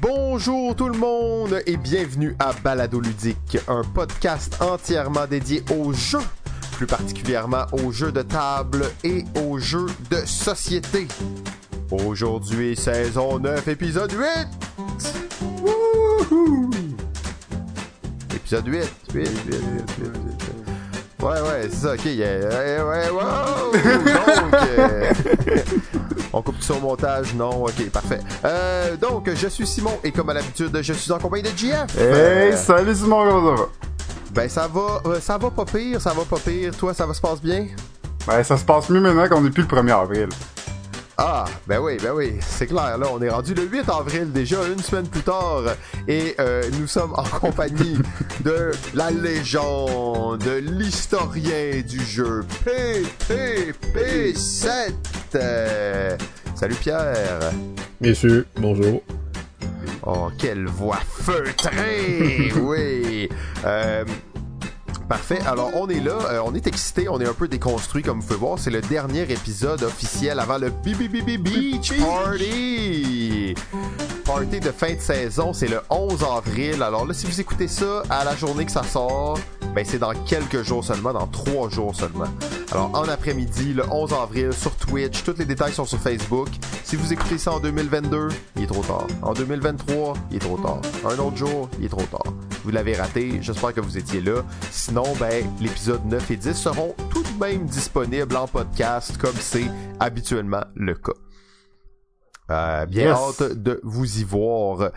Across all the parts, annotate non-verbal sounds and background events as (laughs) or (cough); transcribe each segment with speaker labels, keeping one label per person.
Speaker 1: Bonjour tout le monde et bienvenue à Balado Ludique, un podcast entièrement dédié aux jeux, plus particulièrement aux jeux de table et aux jeux de société. Aujourd'hui, saison 9, épisode 8! Wouhou! Épisode 8, 8, 8, 8, 8, 8. Ouais, ouais, c'est ça, ok. yeah, ouais, ouais, wow! Donc, euh, on coupe tout ça au montage, non, ok, parfait. Euh, donc, je suis Simon et comme à l'habitude, je suis en compagnie de JF.
Speaker 2: Hey,
Speaker 1: Euh,
Speaker 2: salut Simon, comment ça va?
Speaker 1: ben, ça va, euh, ça va pas pire, ça va pas pire. Toi, ça va se passe bien?
Speaker 2: Ben, ça se passe mieux maintenant qu'on est plus le 1er avril.
Speaker 1: Ah, ben oui, ben oui, c'est clair, là, on est rendu le 8 avril déjà, une semaine plus tard, et euh, nous sommes en compagnie (laughs) de la légende, de l'historien du jeu PPP7. Euh, salut Pierre.
Speaker 3: Messieurs, bonjour.
Speaker 1: Oh, quelle voix feutrée! (laughs) oui! Euh, parfait. Alors, on est là, euh, on est excité, on est un peu déconstruit, comme vous pouvez voir. C'est le dernier épisode officiel avant le BBBB Beach Party! Party de fin de saison, c'est le 11 avril. Alors là, si vous écoutez ça à la journée que ça sort, ben c'est dans quelques jours seulement, dans trois jours seulement. Alors, en après-midi, le 11 avril, sur Twitch, tous les détails sont sur Facebook. Si vous écoutez ça en 2022, il est trop tard. En 2023, il est trop tard. Un autre jour, il est trop tard. Vous l'avez raté, j'espère que vous étiez là. Sinon, ben, l'épisode 9 et 10 seront tout de même disponibles en podcast, comme c'est habituellement le cas. Euh, bien
Speaker 2: Yes.
Speaker 1: hâte de vous y voir.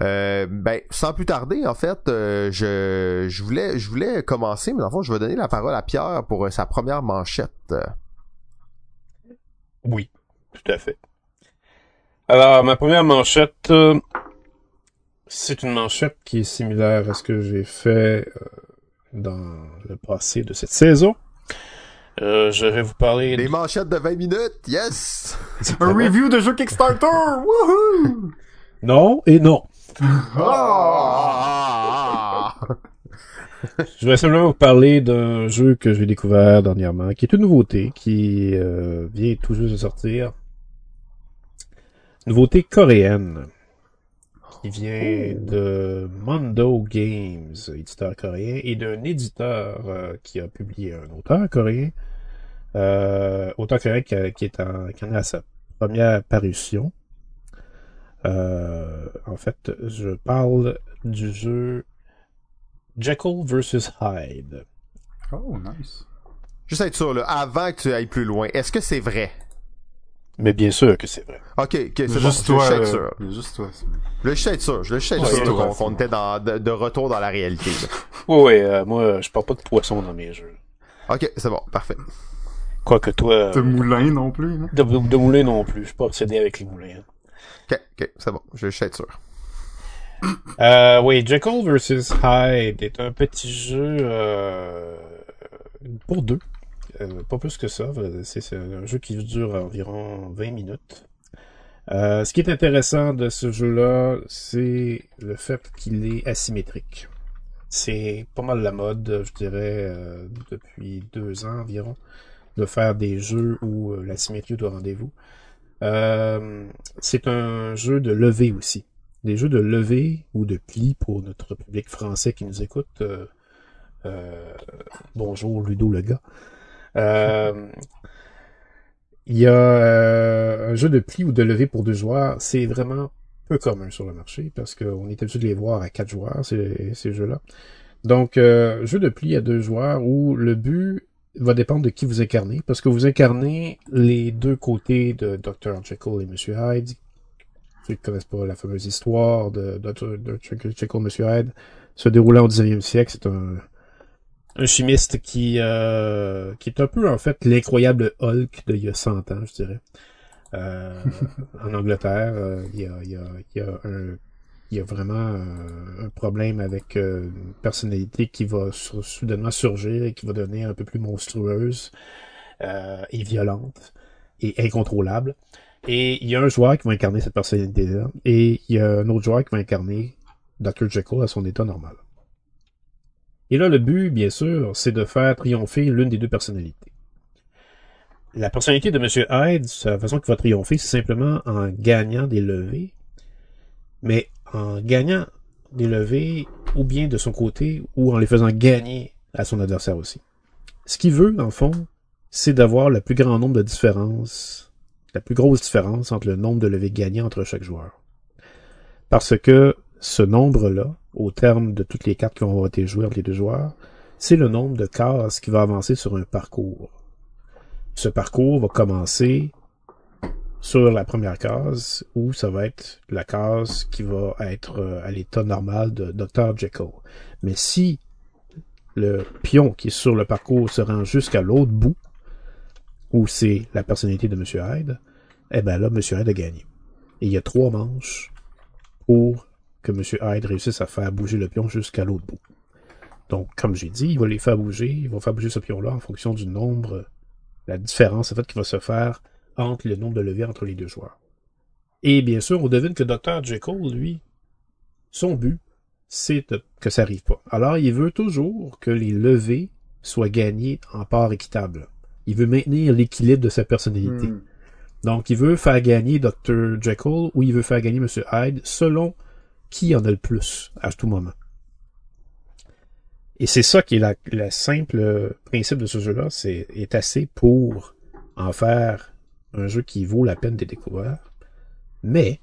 Speaker 1: Euh, ben, sans plus tarder, en fait, euh, je, je voulais, je voulais commencer, mais dans le fond, je vais donner la parole à Pierre pour euh, sa première manchette.
Speaker 3: Oui, tout à fait. Alors, ma première manchette, euh, c'est une manchette qui est similaire à ce que j'ai fait euh, dans le passé de cette saison. Euh, je vais vous parler...
Speaker 1: Les manchettes de 20 minutes, yes! (laughs)
Speaker 2: Un review de jeu Kickstarter! Wouhou!
Speaker 3: Non et non.
Speaker 1: Ah!
Speaker 3: Je vais simplement vous parler d'un jeu que j'ai découvert dernièrement, qui est une nouveauté, qui euh, vient tout juste de sortir. Nouveauté coréenne, qui vient de Mondo Games, éditeur coréen, et d'un éditeur euh, qui a publié un auteur coréen, euh, auteur coréen qui, a- est en, qui à sa première parution. Euh, en fait, je parle du jeu Jekyll vs Hyde.
Speaker 2: Oh, nice.
Speaker 1: Juste être sûr, là, avant que tu ailles plus loin, est-ce que c'est vrai?
Speaker 3: Mais bien sûr que c'est vrai.
Speaker 1: Ok, ok, c'est
Speaker 2: Juste
Speaker 1: je
Speaker 2: toi, euh,
Speaker 1: sûr.
Speaker 2: juste toi.
Speaker 1: Je juste être sûr, je veux juste être
Speaker 3: Ouais,
Speaker 1: sûr qu'on
Speaker 2: toi,
Speaker 1: était dans, de, de retour dans la réalité.
Speaker 3: Oui, oui, euh, moi, je parle pas de poisson dans mes jeux.
Speaker 1: Ok, c'est bon, parfait.
Speaker 3: Quoique toi,
Speaker 2: De moulin non plus, hein?
Speaker 3: de, de moulin non plus. Je suis pas obsédé avec les moulins. hein.
Speaker 1: Ok, ok, c'est bon, je être sûr.
Speaker 3: Euh, oui, Jekyll vs Hyde est un petit jeu euh, pour deux. Euh, pas plus que ça. C'est c'est un jeu qui dure environ 20 minutes. Euh, ce qui est intéressant de ce jeu-là, c'est le fait qu'il est asymétrique. C'est pas mal la mode, je dirais, euh, depuis deux ans environ, de faire des jeux où euh, la symétrie est au rendez-vous. Euh, c'est un jeu de levée aussi des jeux de levée ou de pli pour notre public français qui nous écoute. euh, euh, bonjour Ludo le gars. Euh, Il y a euh, un jeu de pli ou de levée pour deux joueurs. C'est vraiment peu commun sur le marché parce qu'on est habitué de les voir à quatre joueurs, ces, ces jeux-là. Donc, euh, jeu de pli à deux joueurs où le but va dépendre de qui vous incarnez parce que vous incarnez les deux côtés de Dr. Jekyll et Monsieur Hyde ceux qui connaissent pas la fameuse histoire de, de Jekyll Monsieur Hyde, se déroulant au 19e siècle. C'est un, un chimiste qui, euh, qui est un peu, en fait, l'incroyable Hulk d'il y a 100 ans, je dirais. Euh, en Angleterre, euh, il y, a, y, y, a y a vraiment euh, un problème avec une personnalité qui va soudainement surgir et qui va devenir un peu plus monstrueuse et violente et incontrôlable. Et il y a un joueur qui va incarner cette personnalité-là, et il y a un autre joueur qui va incarner Dr. Jekyll à son état normal. Et là, le but, bien sûr, c'est de faire triompher l'une des deux personnalités. La personnalité de M. Hyde, la façon qu'il va triompher, c'est simplement en gagnant des levées. Mais en gagnant des levées, ou bien de son côté, ou en les faisant gagner à son adversaire aussi. Ce qu'il veut, le fond, c'est d'avoir le plus grand nombre de différences, la plus grosse différence entre le nombre de levées gagnées entre chaque joueur. Parce que ce nombre-là, au terme de toutes les cartes qui ont été jouées entre les deux joueurs, c'est le nombre de cases qui va avancer sur un parcours. Ce parcours va commencer sur la première case, où ça va être la case qui va être euh, à l'état normal de Dr. Jekyll. Mais si le pion qui est sur le parcours se rend jusqu'à l'autre bout, où c'est la personnalité de M. Hyde, eh ben là, M. Hyde a gagné. Et il y a trois manches pour que M. Hyde réussisse à faire bouger le pion jusqu'à l'autre bout. Donc, comme j'ai dit, il va les faire bouger, il va faire bouger ce pion-là en fonction du nombre, la différence en fait qui va se faire entre le nombre de levées entre les deux joueurs. Et bien sûr, on devine que Dr. Jekyll, lui, son but, c'est que ça arrive pas. Alors, il veut toujours que les levées soient gagnées en part équitable. Il veut maintenir l'équilibre de sa personnalité.
Speaker 2: Hmm.
Speaker 3: Donc, il veut faire gagner Dr. Jekyll ou il veut faire gagner M. Hyde selon qui en a le plus à tout moment. Et c'est ça qui est la simple principe de ce jeu-là, c'est est assez pour en faire un jeu qui vaut la peine d'être découvert. Mais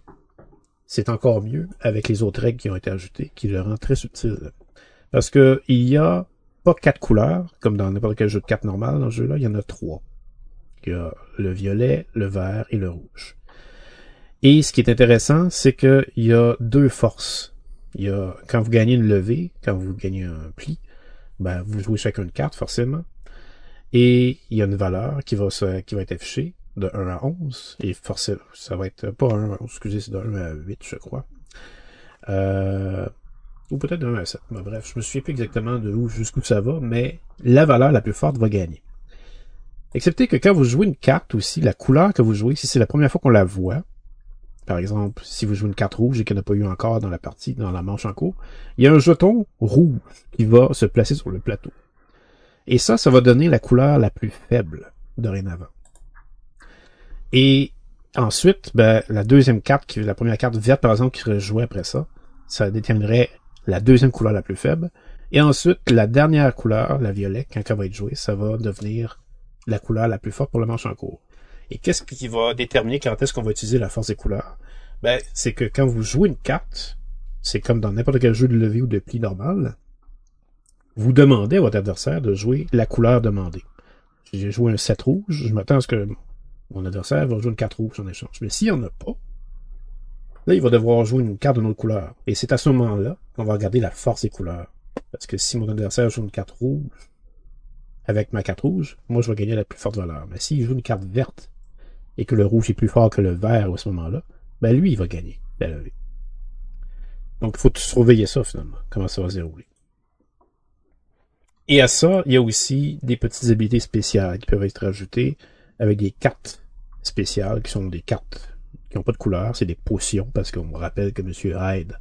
Speaker 3: c'est encore mieux avec les autres règles qui ont été ajoutées, qui le rend très subtil. Parce que il y a pas quatre couleurs, comme dans n'importe quel jeu de cartes normal dans ce jeu-là, il y en a trois. Il y a le violet, le vert et le rouge. Et ce qui est intéressant, c'est qu'il y a deux forces. Il y a, quand vous gagnez une levée, quand vous gagnez un pli, ben, vous jouez chacun une carte, forcément. Et il y a une valeur qui va, se, qui va être affichée de 1 à 11. Et forcément, ça va être pas 1 à 11, excusez, c'est de 1 à 8, je crois. Euh, ou peut-être de 1 à 7. Mais bref, je me souviens plus exactement de où jusqu'où ça va, mais la valeur la plus forte va gagner. Excepté que quand vous jouez une carte aussi, la couleur que vous jouez, si c'est la première fois qu'on la voit, par exemple, si vous jouez une carte rouge et qu'il n'y en a pas eu encore dans la partie, dans la manche en cours, il y a un jeton rouge qui va se placer sur le plateau. Et ça, ça va donner la couleur la plus faible dorénavant. Et ensuite, ben, la deuxième carte, la première carte verte, par exemple, qui serait jouée après ça, ça déterminerait la deuxième couleur la plus faible. Et ensuite, la dernière couleur, la violet, quand elle va être jouée, ça va devenir la couleur la plus forte pour le manche en cours. Et qu'est-ce qui va déterminer quand est-ce qu'on va utiliser la force des couleurs? Ben, c'est que quand vous jouez une carte, c'est comme dans n'importe quel jeu de levée ou de pli normal, vous demandez à votre adversaire de jouer la couleur demandée. J'ai joué un 7 rouge, je m'attends à ce que mon adversaire va jouer une carte rouge en échange. Mais s'il n'y en a pas, là, il va devoir jouer une carte de notre couleur. Et c'est à ce moment-là qu'on va regarder la force des couleurs. Parce que si mon adversaire joue une carte rouge avec ma carte rouge, moi, je vais gagner la plus forte valeur. Mais s'il joue une carte verte et que le rouge est plus fort que le vert à ce moment-là, ben lui, il va gagner la levée. Donc, il faut surveiller ça, finalement, comment ça va se dérouler. Et à ça, il y a aussi des petites habilités spéciales qui peuvent être ajoutées avec des cartes spéciales qui sont des cartes qui n'ont pas de couleur, c'est des potions, parce qu'on me rappelle que M. Hyde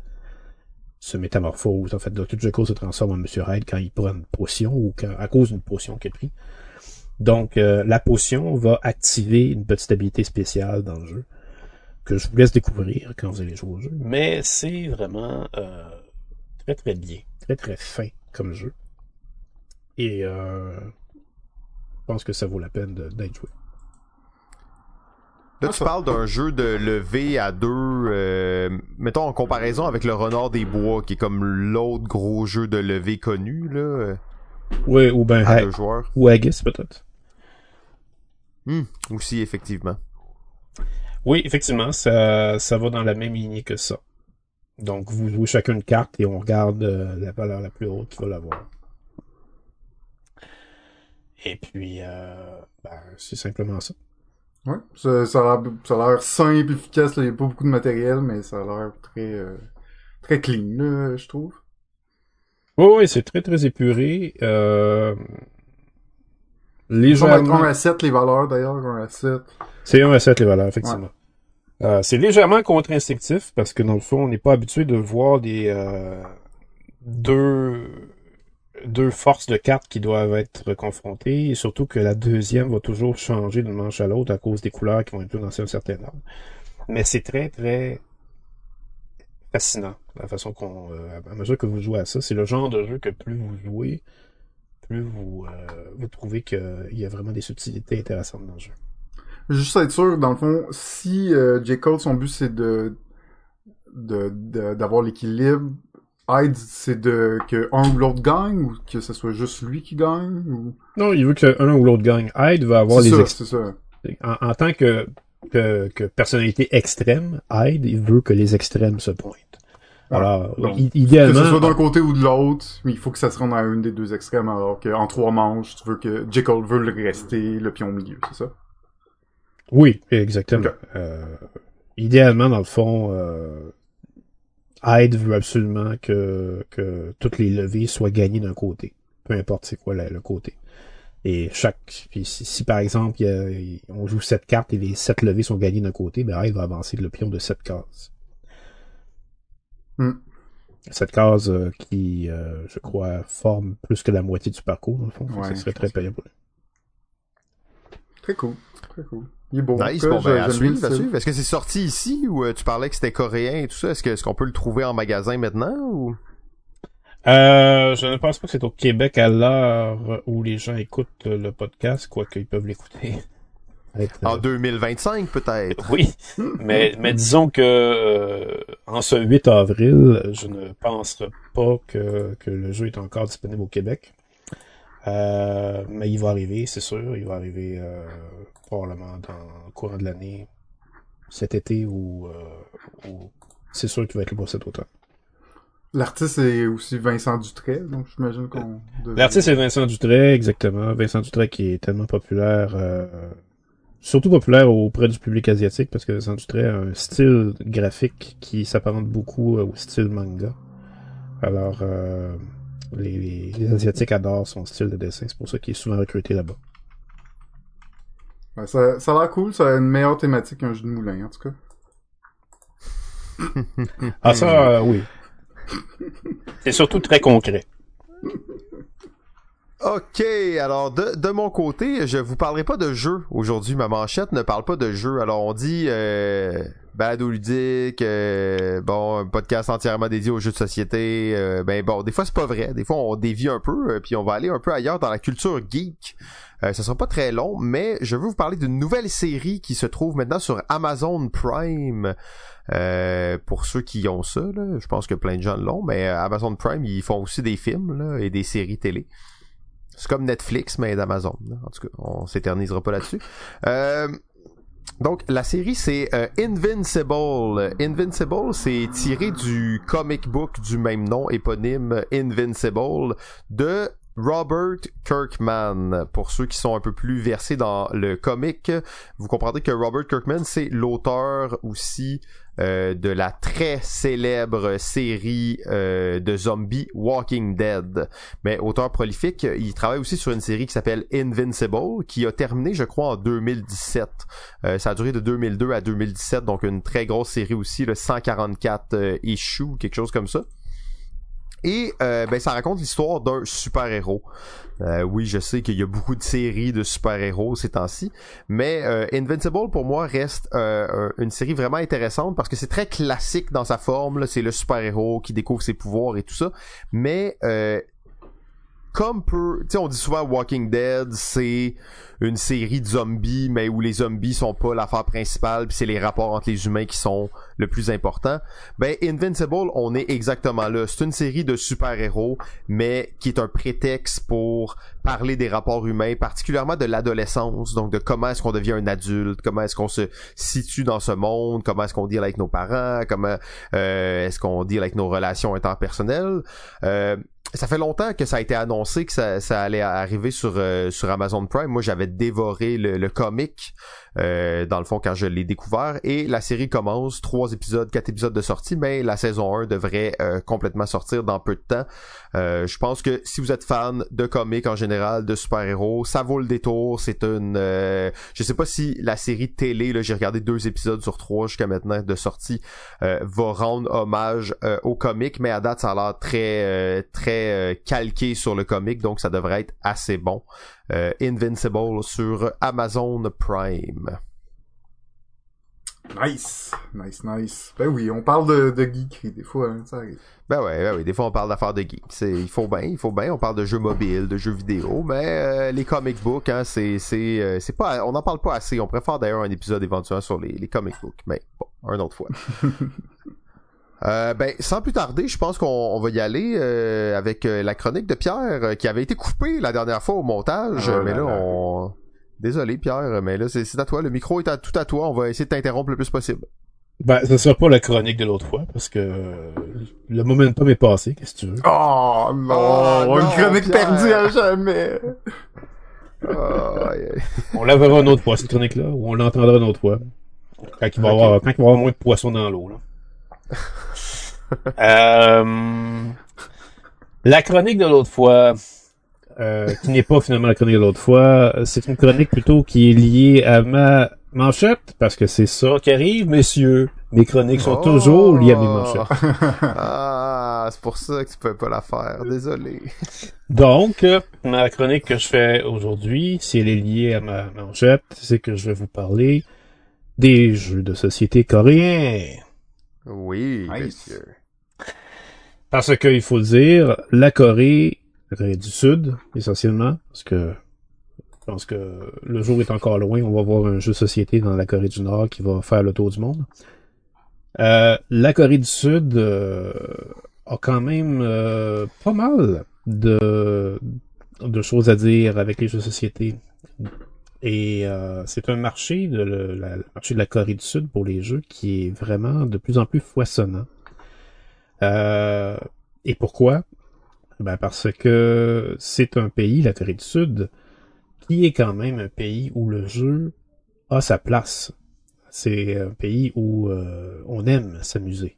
Speaker 3: se métamorphose. En fait, Dr. Jekyll se transforme en M. Hyde quand il prend une potion ou à cause d'une potion qu'il a. Donc, euh, la potion va activer une petite habilité spéciale dans le jeu que je vous laisse découvrir quand vous allez jouer au jeu. Mais c'est vraiment euh, très très bien, très très fin comme jeu. Et euh, je pense que ça vaut la peine d'être joué.
Speaker 1: Là, tu parles d'un jeu de levée à deux, euh, mettons en comparaison avec le Renard des Bois, qui est comme l'autre gros jeu de levée connu, là.
Speaker 3: Oui, ou ben
Speaker 1: à deux joueurs.
Speaker 3: ou Haggis peut-être.
Speaker 1: Hmm, aussi, effectivement.
Speaker 3: Oui, effectivement, ça, ça va dans la même lignée que ça. Donc, vous jouez chacun une carte et on regarde euh, la valeur la plus haute qui va l'avoir. Et puis, euh, ben, c'est simplement ça.
Speaker 2: Ouais, ça, ça a l'air ça a l'air simple, efficace, là. il n'y a pas beaucoup de matériel, mais ça a l'air très, euh, très clean, là, je trouve.
Speaker 3: Oui, oui, c'est très, très épuré. Euh, légèrement...
Speaker 2: 1 à 7 les valeurs, d'ailleurs, 1 à 7.
Speaker 3: C'est 1 à 7 les valeurs, effectivement. Euh, c'est légèrement contre-instinctif parce que dans le fond, on n'est pas habitué de voir des euh, deux deux forces de cartes qui doivent être confrontées et surtout que la deuxième va toujours changer d'une manche à l'autre à cause des couleurs qui vont être dans un certain ordre. Mais c'est très très fascinant. La façon qu'on, euh, à mesure que vous jouez à ça, c'est le genre de jeu que plus vous jouez, plus vous, euh, vous trouvez qu'il y a vraiment des subtilités intéressantes dans le jeu.
Speaker 2: Juste être sûr, dans le fond, si euh, J. Cole, son but c'est de de- de- d'avoir l'équilibre, Hyde, c'est de que un ou l'autre gagne ou que ce soit juste lui qui gagne ou?
Speaker 3: Non, il veut que un ou l'autre gagne. Hyde va avoir les
Speaker 2: ça,
Speaker 3: ex-
Speaker 2: ça.
Speaker 3: en, en tant que, que, que personnalité extrême, Hyde, il veut que les extrêmes se pointent.
Speaker 2: Ouais.
Speaker 3: Alors,
Speaker 2: Donc,
Speaker 3: i-
Speaker 2: Que
Speaker 3: idéalement,
Speaker 2: ce soit d'un côté ou de l'autre, mais il faut que ça se rende à une des deux extrêmes alors qu'en trois manches, tu veux que J. Cole veut le rester le pion au milieu, c'est ça?
Speaker 3: Oui, exactement. Euh, idéalement, dans le fond, euh, Hyde veut absolument que, que toutes les levées soient gagnées d'un côté. Peu importe c'est quoi le côté. Et chaque. Puis si, si, par exemple, il y a- il- on joue sept cartes et les sept levées sont gagnées d'un côté, ben Hyde va avancer le pion de sept cases.
Speaker 2: Hmm.
Speaker 3: Cette case euh, qui, euh, je crois, forme plus que la moitié du parcours, dans le fond.
Speaker 2: Ouais,
Speaker 3: ça serait très lui.
Speaker 2: Très cool. Très cool. Il est beau.
Speaker 1: Nice, bon, ben, à suivre, à suivre. Est-ce que c'est sorti ici ou euh, tu parlais que c'était coréen et tout ça? Est-ce que- est-ce qu'on peut le trouver en magasin maintenant ou?
Speaker 3: Euh, je ne pense pas que c'est au Québec à l'heure où les gens écoutent le podcast, quoique ils peuvent l'écouter.
Speaker 1: En
Speaker 3: euh,
Speaker 1: 2025, peut-être.
Speaker 3: Oui, mais, mais disons que euh, en ce 8 avril, je ne pense pas que, que le jeu est encore disponible au Québec. Euh, mais il va arriver, c'est sûr. Il va arriver euh, probablement dans le courant de l'année, cet été ou, euh, ou c'est sûr qu'il va être là pour cet automne.
Speaker 2: L'artiste est aussi Vincent Dutray, donc j'imagine qu'on... devait-
Speaker 3: L'artiste est Vincent Dutray, exactement. Vincent Dutray qui est tellement populaire, euh, surtout populaire auprès du public asiatique, parce que Dutray a un style graphique qui s'apparente beaucoup euh, au style manga. Alors, euh, les, les, les Asiatiques adorent son style de dessin, c'est pour ça qu'il est souvent recruté là-bas.
Speaker 2: Ouais, ça, ça a l'air cool, ça a une meilleure thématique qu'un jeu de moulin, en tout cas.
Speaker 3: Ah ça, euh, oui. C'est surtout très concret. (laughs)
Speaker 1: Ok, alors de, de mon côté, je vous parlerai pas de jeu aujourd'hui. Ma manchette ne parle pas de jeu. Alors on dit euh, balado ludique, euh, bon, un podcast entièrement dédié aux jeux de société. euh, ben bon, des fois c'est pas vrai. Des fois on dévie un peu, euh, puis on va aller un peu ailleurs dans la culture geek. Euh, ça sera pas très long, mais je veux vous parler d'une nouvelle série qui se trouve maintenant sur Amazon Prime. Euh, pour ceux qui ont ça, là, je pense que plein de gens l'ont, mais euh, Amazon Prime, ils font aussi des films là, et des séries télé. C'est comme Netflix, mais d'Amazon. En tout cas, on s'éternisera pas là-dessus. Euh, donc, la série, c'est euh, Invincible. Invincible, c'est tiré du comic book du même nom, éponyme Invincible, de Robert Kirkman. Pour ceux qui sont un peu plus versés dans le comic, vous comprendrez que Robert Kirkman, c'est l'auteur aussi euh, de la très célèbre série euh, de zombies Walking Dead. Mais auteur prolifique, il travaille aussi sur une série qui s'appelle Invincible, qui a terminé, je crois, en 2017. Euh, ça a duré de 2002 à 2017, donc une très grosse série aussi, le 144 euh, issues, quelque chose comme ça. Et euh, ben ça raconte l'histoire d'un super-héros. Euh, oui, je sais qu'il y a beaucoup de séries de super-héros ces temps-ci, mais euh, Invincible pour moi reste euh, un- une série vraiment intéressante parce que c'est très classique dans sa forme. C'est le super-héros qui découvre ses pouvoirs et tout ça, mais euh, comme peu, tu sais, on dit souvent Walking Dead, c'est une série de zombies, mais où les zombies sont pas l'affaire principale, puis c'est les rapports entre les humains qui sont le plus important. Ben, Invincible, on est exactement là. C'est une série de super-héros, mais qui est un prétexte pour parler des rapports humains, particulièrement de l'adolescence, donc de comment est-ce qu'on devient un adulte, comment est-ce qu'on se situe dans ce monde, comment est-ce qu'on deal avec nos parents, comment euh, est-ce qu'on deal avec nos relations interpersonnelles. Euh, ça fait longtemps que ça a été annoncé que ça, allait arriver sur euh, sur Amazon Prime. Moi, j'avais dévoré le comic euh, dans le fond quand je l'ai découvert et la série commence trois épisodes, quatre épisodes de sortie, mais la saison 1 devrait euh, complètement sortir dans peu de temps. Euh, je pense que si vous êtes fan de comics en général, de super-héros, ça vaut le détour. C'est une, je sais pas si la série télé, là, j'ai regardé deux épisodes sur trois jusqu'à maintenant de sortie, va rendre hommage euh, au comic, mais à date ça a l'air très très calqué sur le comic, donc ça devrait être assez bon. Euh, Invincible sur Amazon Prime.
Speaker 2: Nice, nice, nice. Ben oui, on parle de, de des fois, hein, ça arrive.
Speaker 1: Ben ouais, ben oui, des fois on parle d'affaires de geek. C'est, il faut bien, il faut bien. On parle de jeux mobiles, de jeux vidéo, mais euh, les comic books, hein, c'est, c'est, euh, c'est pas, on n'en parle pas assez. On préfère d'ailleurs un épisode éventuellement sur les, les comic books, mais bon, un autre fois. (laughs) Euh, ben, sans plus tarder, je pense qu'on on va y aller euh, avec euh, la chronique de Pierre euh, qui avait été coupée la dernière fois au montage,
Speaker 2: Oh
Speaker 1: mais
Speaker 2: là
Speaker 1: là,
Speaker 2: là.
Speaker 1: on... Désolé Pierre, mais là c'est à toi, le micro est à, tout à toi, on va essayer de t'interrompre le plus possible.
Speaker 3: Ben, ce sera pas la chronique de l'autre fois, parce que euh, le momentum est passé, qu'est-ce que tu veux?
Speaker 2: Oh non,
Speaker 1: Oh,
Speaker 2: une
Speaker 1: non,
Speaker 2: chronique
Speaker 1: Pierre.
Speaker 2: perdue à jamais.
Speaker 1: Ah, aïe, aïe.
Speaker 3: On la verra une autre fois, cette chronique-là, ou on l'entendra une autre fois. Quand il va y
Speaker 1: Ok.
Speaker 3: avoir, quand il va y avoir moins de poissons dans l'eau, là. Euh, la chronique de l'autre fois, euh, qui n'est pas finalement la chronique de l'autre fois, c'est une chronique plutôt qui est liée à ma manchette, parce que c'est ça qui arrive, messieurs. Mes chroniques sont
Speaker 1: Oh.
Speaker 3: toujours liées à mes manchettes. (laughs)
Speaker 1: Ah, c'est pour ça que tu peux pas la faire, désolé.
Speaker 3: Donc, euh, ma chronique que je fais aujourd'hui, si elle est liée à ma manchette, c'est que je vais vous parler des jeux de société coréens.
Speaker 1: Oui,
Speaker 2: Nice.
Speaker 1: monsieur.
Speaker 3: Parce que, il faut dire, la Corée, la Corée du Sud, essentiellement, parce que je pense que le jour est encore loin, on va voir un jeu de société dans la Corée du Nord qui va faire le tour du monde. Euh, la Corée du Sud euh, a quand même euh, pas mal de, choses à dire avec les jeux de société. Et c'est un marché, de le, la- marché de la Corée du Sud pour les jeux qui est vraiment de plus en plus foisonnant. Euh, et pourquoi? Ben parce que c'est un pays, la Corée du Sud, qui est quand même un pays où le jeu a sa place. C'est un pays où euh, on aime s'amuser.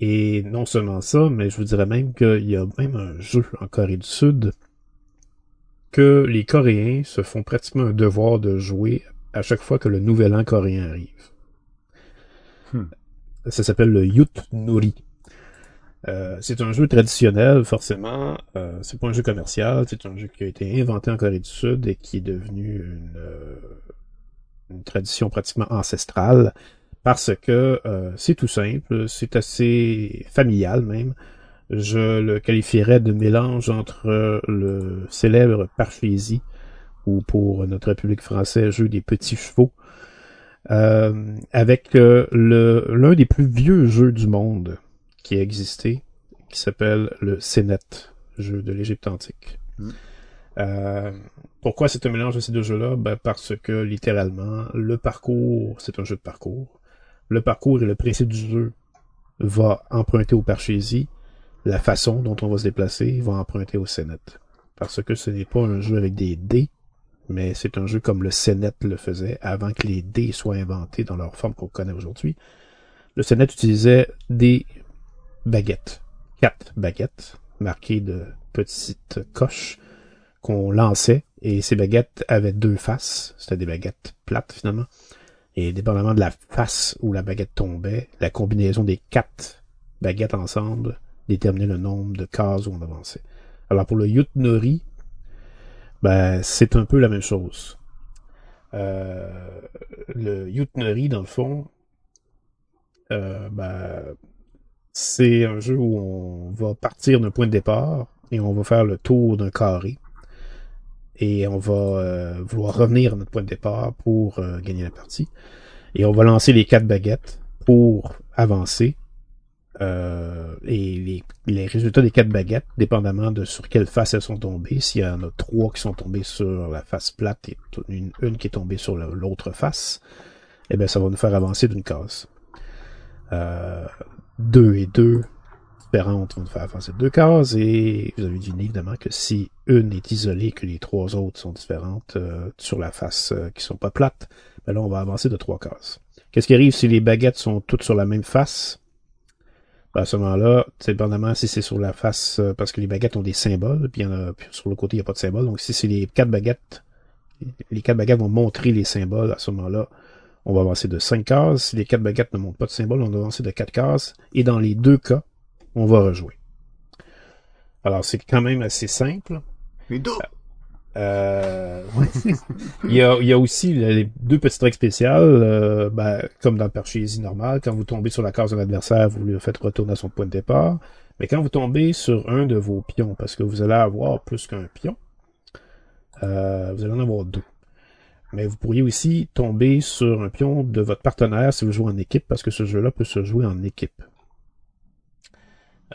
Speaker 3: Et non seulement ça, mais je vous dirais même qu'il y a même un jeu en Corée du Sud que les Coréens se font pratiquement un devoir de jouer à chaque fois que le nouvel an coréen arrive.
Speaker 2: Hmm.
Speaker 3: Ça s'appelle le Yut Nori. Euh, c'est un jeu traditionnel, forcément. Euh, c'est pas un jeu commercial. C'est un jeu qui a été inventé en Corée du Sud et qui est devenu une, euh, tradition pratiquement ancestrale parce que euh, c'est tout simple, c'est assez familial même. Je le qualifierais de mélange entre le célèbre Parchésie ou pour notre public français, jeu des petits chevaux, avec l'un des plus vieux jeux du monde qui a existé, qui s'appelle le Sénet, jeu de l'Égypte antique.
Speaker 2: Mm.
Speaker 3: Euh, pourquoi c'est un mélange de ces deux jeux-là? Ben parce que littéralement, le parcours, c'est un jeu de parcours. Le parcours et le principe du jeu va emprunter au Parchésie. La façon dont on va se déplacer va emprunter au Sénet. Parce que ce n'est pas un jeu avec des dés, mais c'est un jeu comme le Sénet le faisait avant que les dés soient inventés dans leur forme qu'on connaît aujourd'hui. Le Sénet utilisait des baguettes. Quatre baguettes marquées de petites coches qu'on lançait et ces baguettes avaient deux faces. C'était des baguettes plates finalement. Et dépendamment de la face où la baguette tombait, la combinaison des quatre baguettes ensemble déterminait le nombre de cases où on avançait. Alors pour le Yutnori, ben c'est un peu la même chose. Euh, le Yutnori, dans le fond, euh, ben, c'est un jeu où on va partir d'un point de départ et on va faire le tour d'un carré. Et on va euh, vouloir revenir à notre point de départ pour euh, gagner la partie. Et on va lancer les quatre baguettes pour avancer. Euh, et les, résultats des quatre baguettes, dépendamment de sur quelle face elles sont tombées, s'il y en a trois qui sont tombées sur la face plate et une, qui est tombée sur l'autre face, eh bien, ça va nous faire avancer d'une case. Deux et deux différentes vont faire avancer de deux cases et vous avez deviné évidemment que si une est isolée que les trois autres sont différentes euh, sur la face euh, qui sont pas plates, ben là on va avancer de trois cases. Qu'est-ce qui arrive si les baguettes sont toutes sur la même face? Ben, à ce moment-là, dépendamment si c'est sur la face, euh, parce que les baguettes ont des symboles, puis, a, sur le côté, il n'y a pas de symbole. Donc si c'est les quatre baguettes, les quatre baguettes vont montrer les symboles, à ce moment-là, on va avancer de 5 cases. Si les quatre baguettes ne montrent pas de symbole, on va avancer de 4 cases. Et dans les deux cas, on va rejouer. Alors, c'est quand même assez simple.
Speaker 2: Les deux.
Speaker 3: Euh, (laughs) il, y a, il y a aussi les deux petites règles spéciales, euh, ben, comme dans le parchésie normal, quand vous tombez sur la case d'un adversaire, vous lui faites retourner à son point de départ. Mais quand vous tombez sur un de vos pions, parce que vous allez avoir plus qu'un pion, euh, vous allez en avoir deux. Mais vous pourriez aussi tomber sur un pion de votre partenaire si vous jouez en équipe, parce que ce jeu-là peut se jouer en équipe.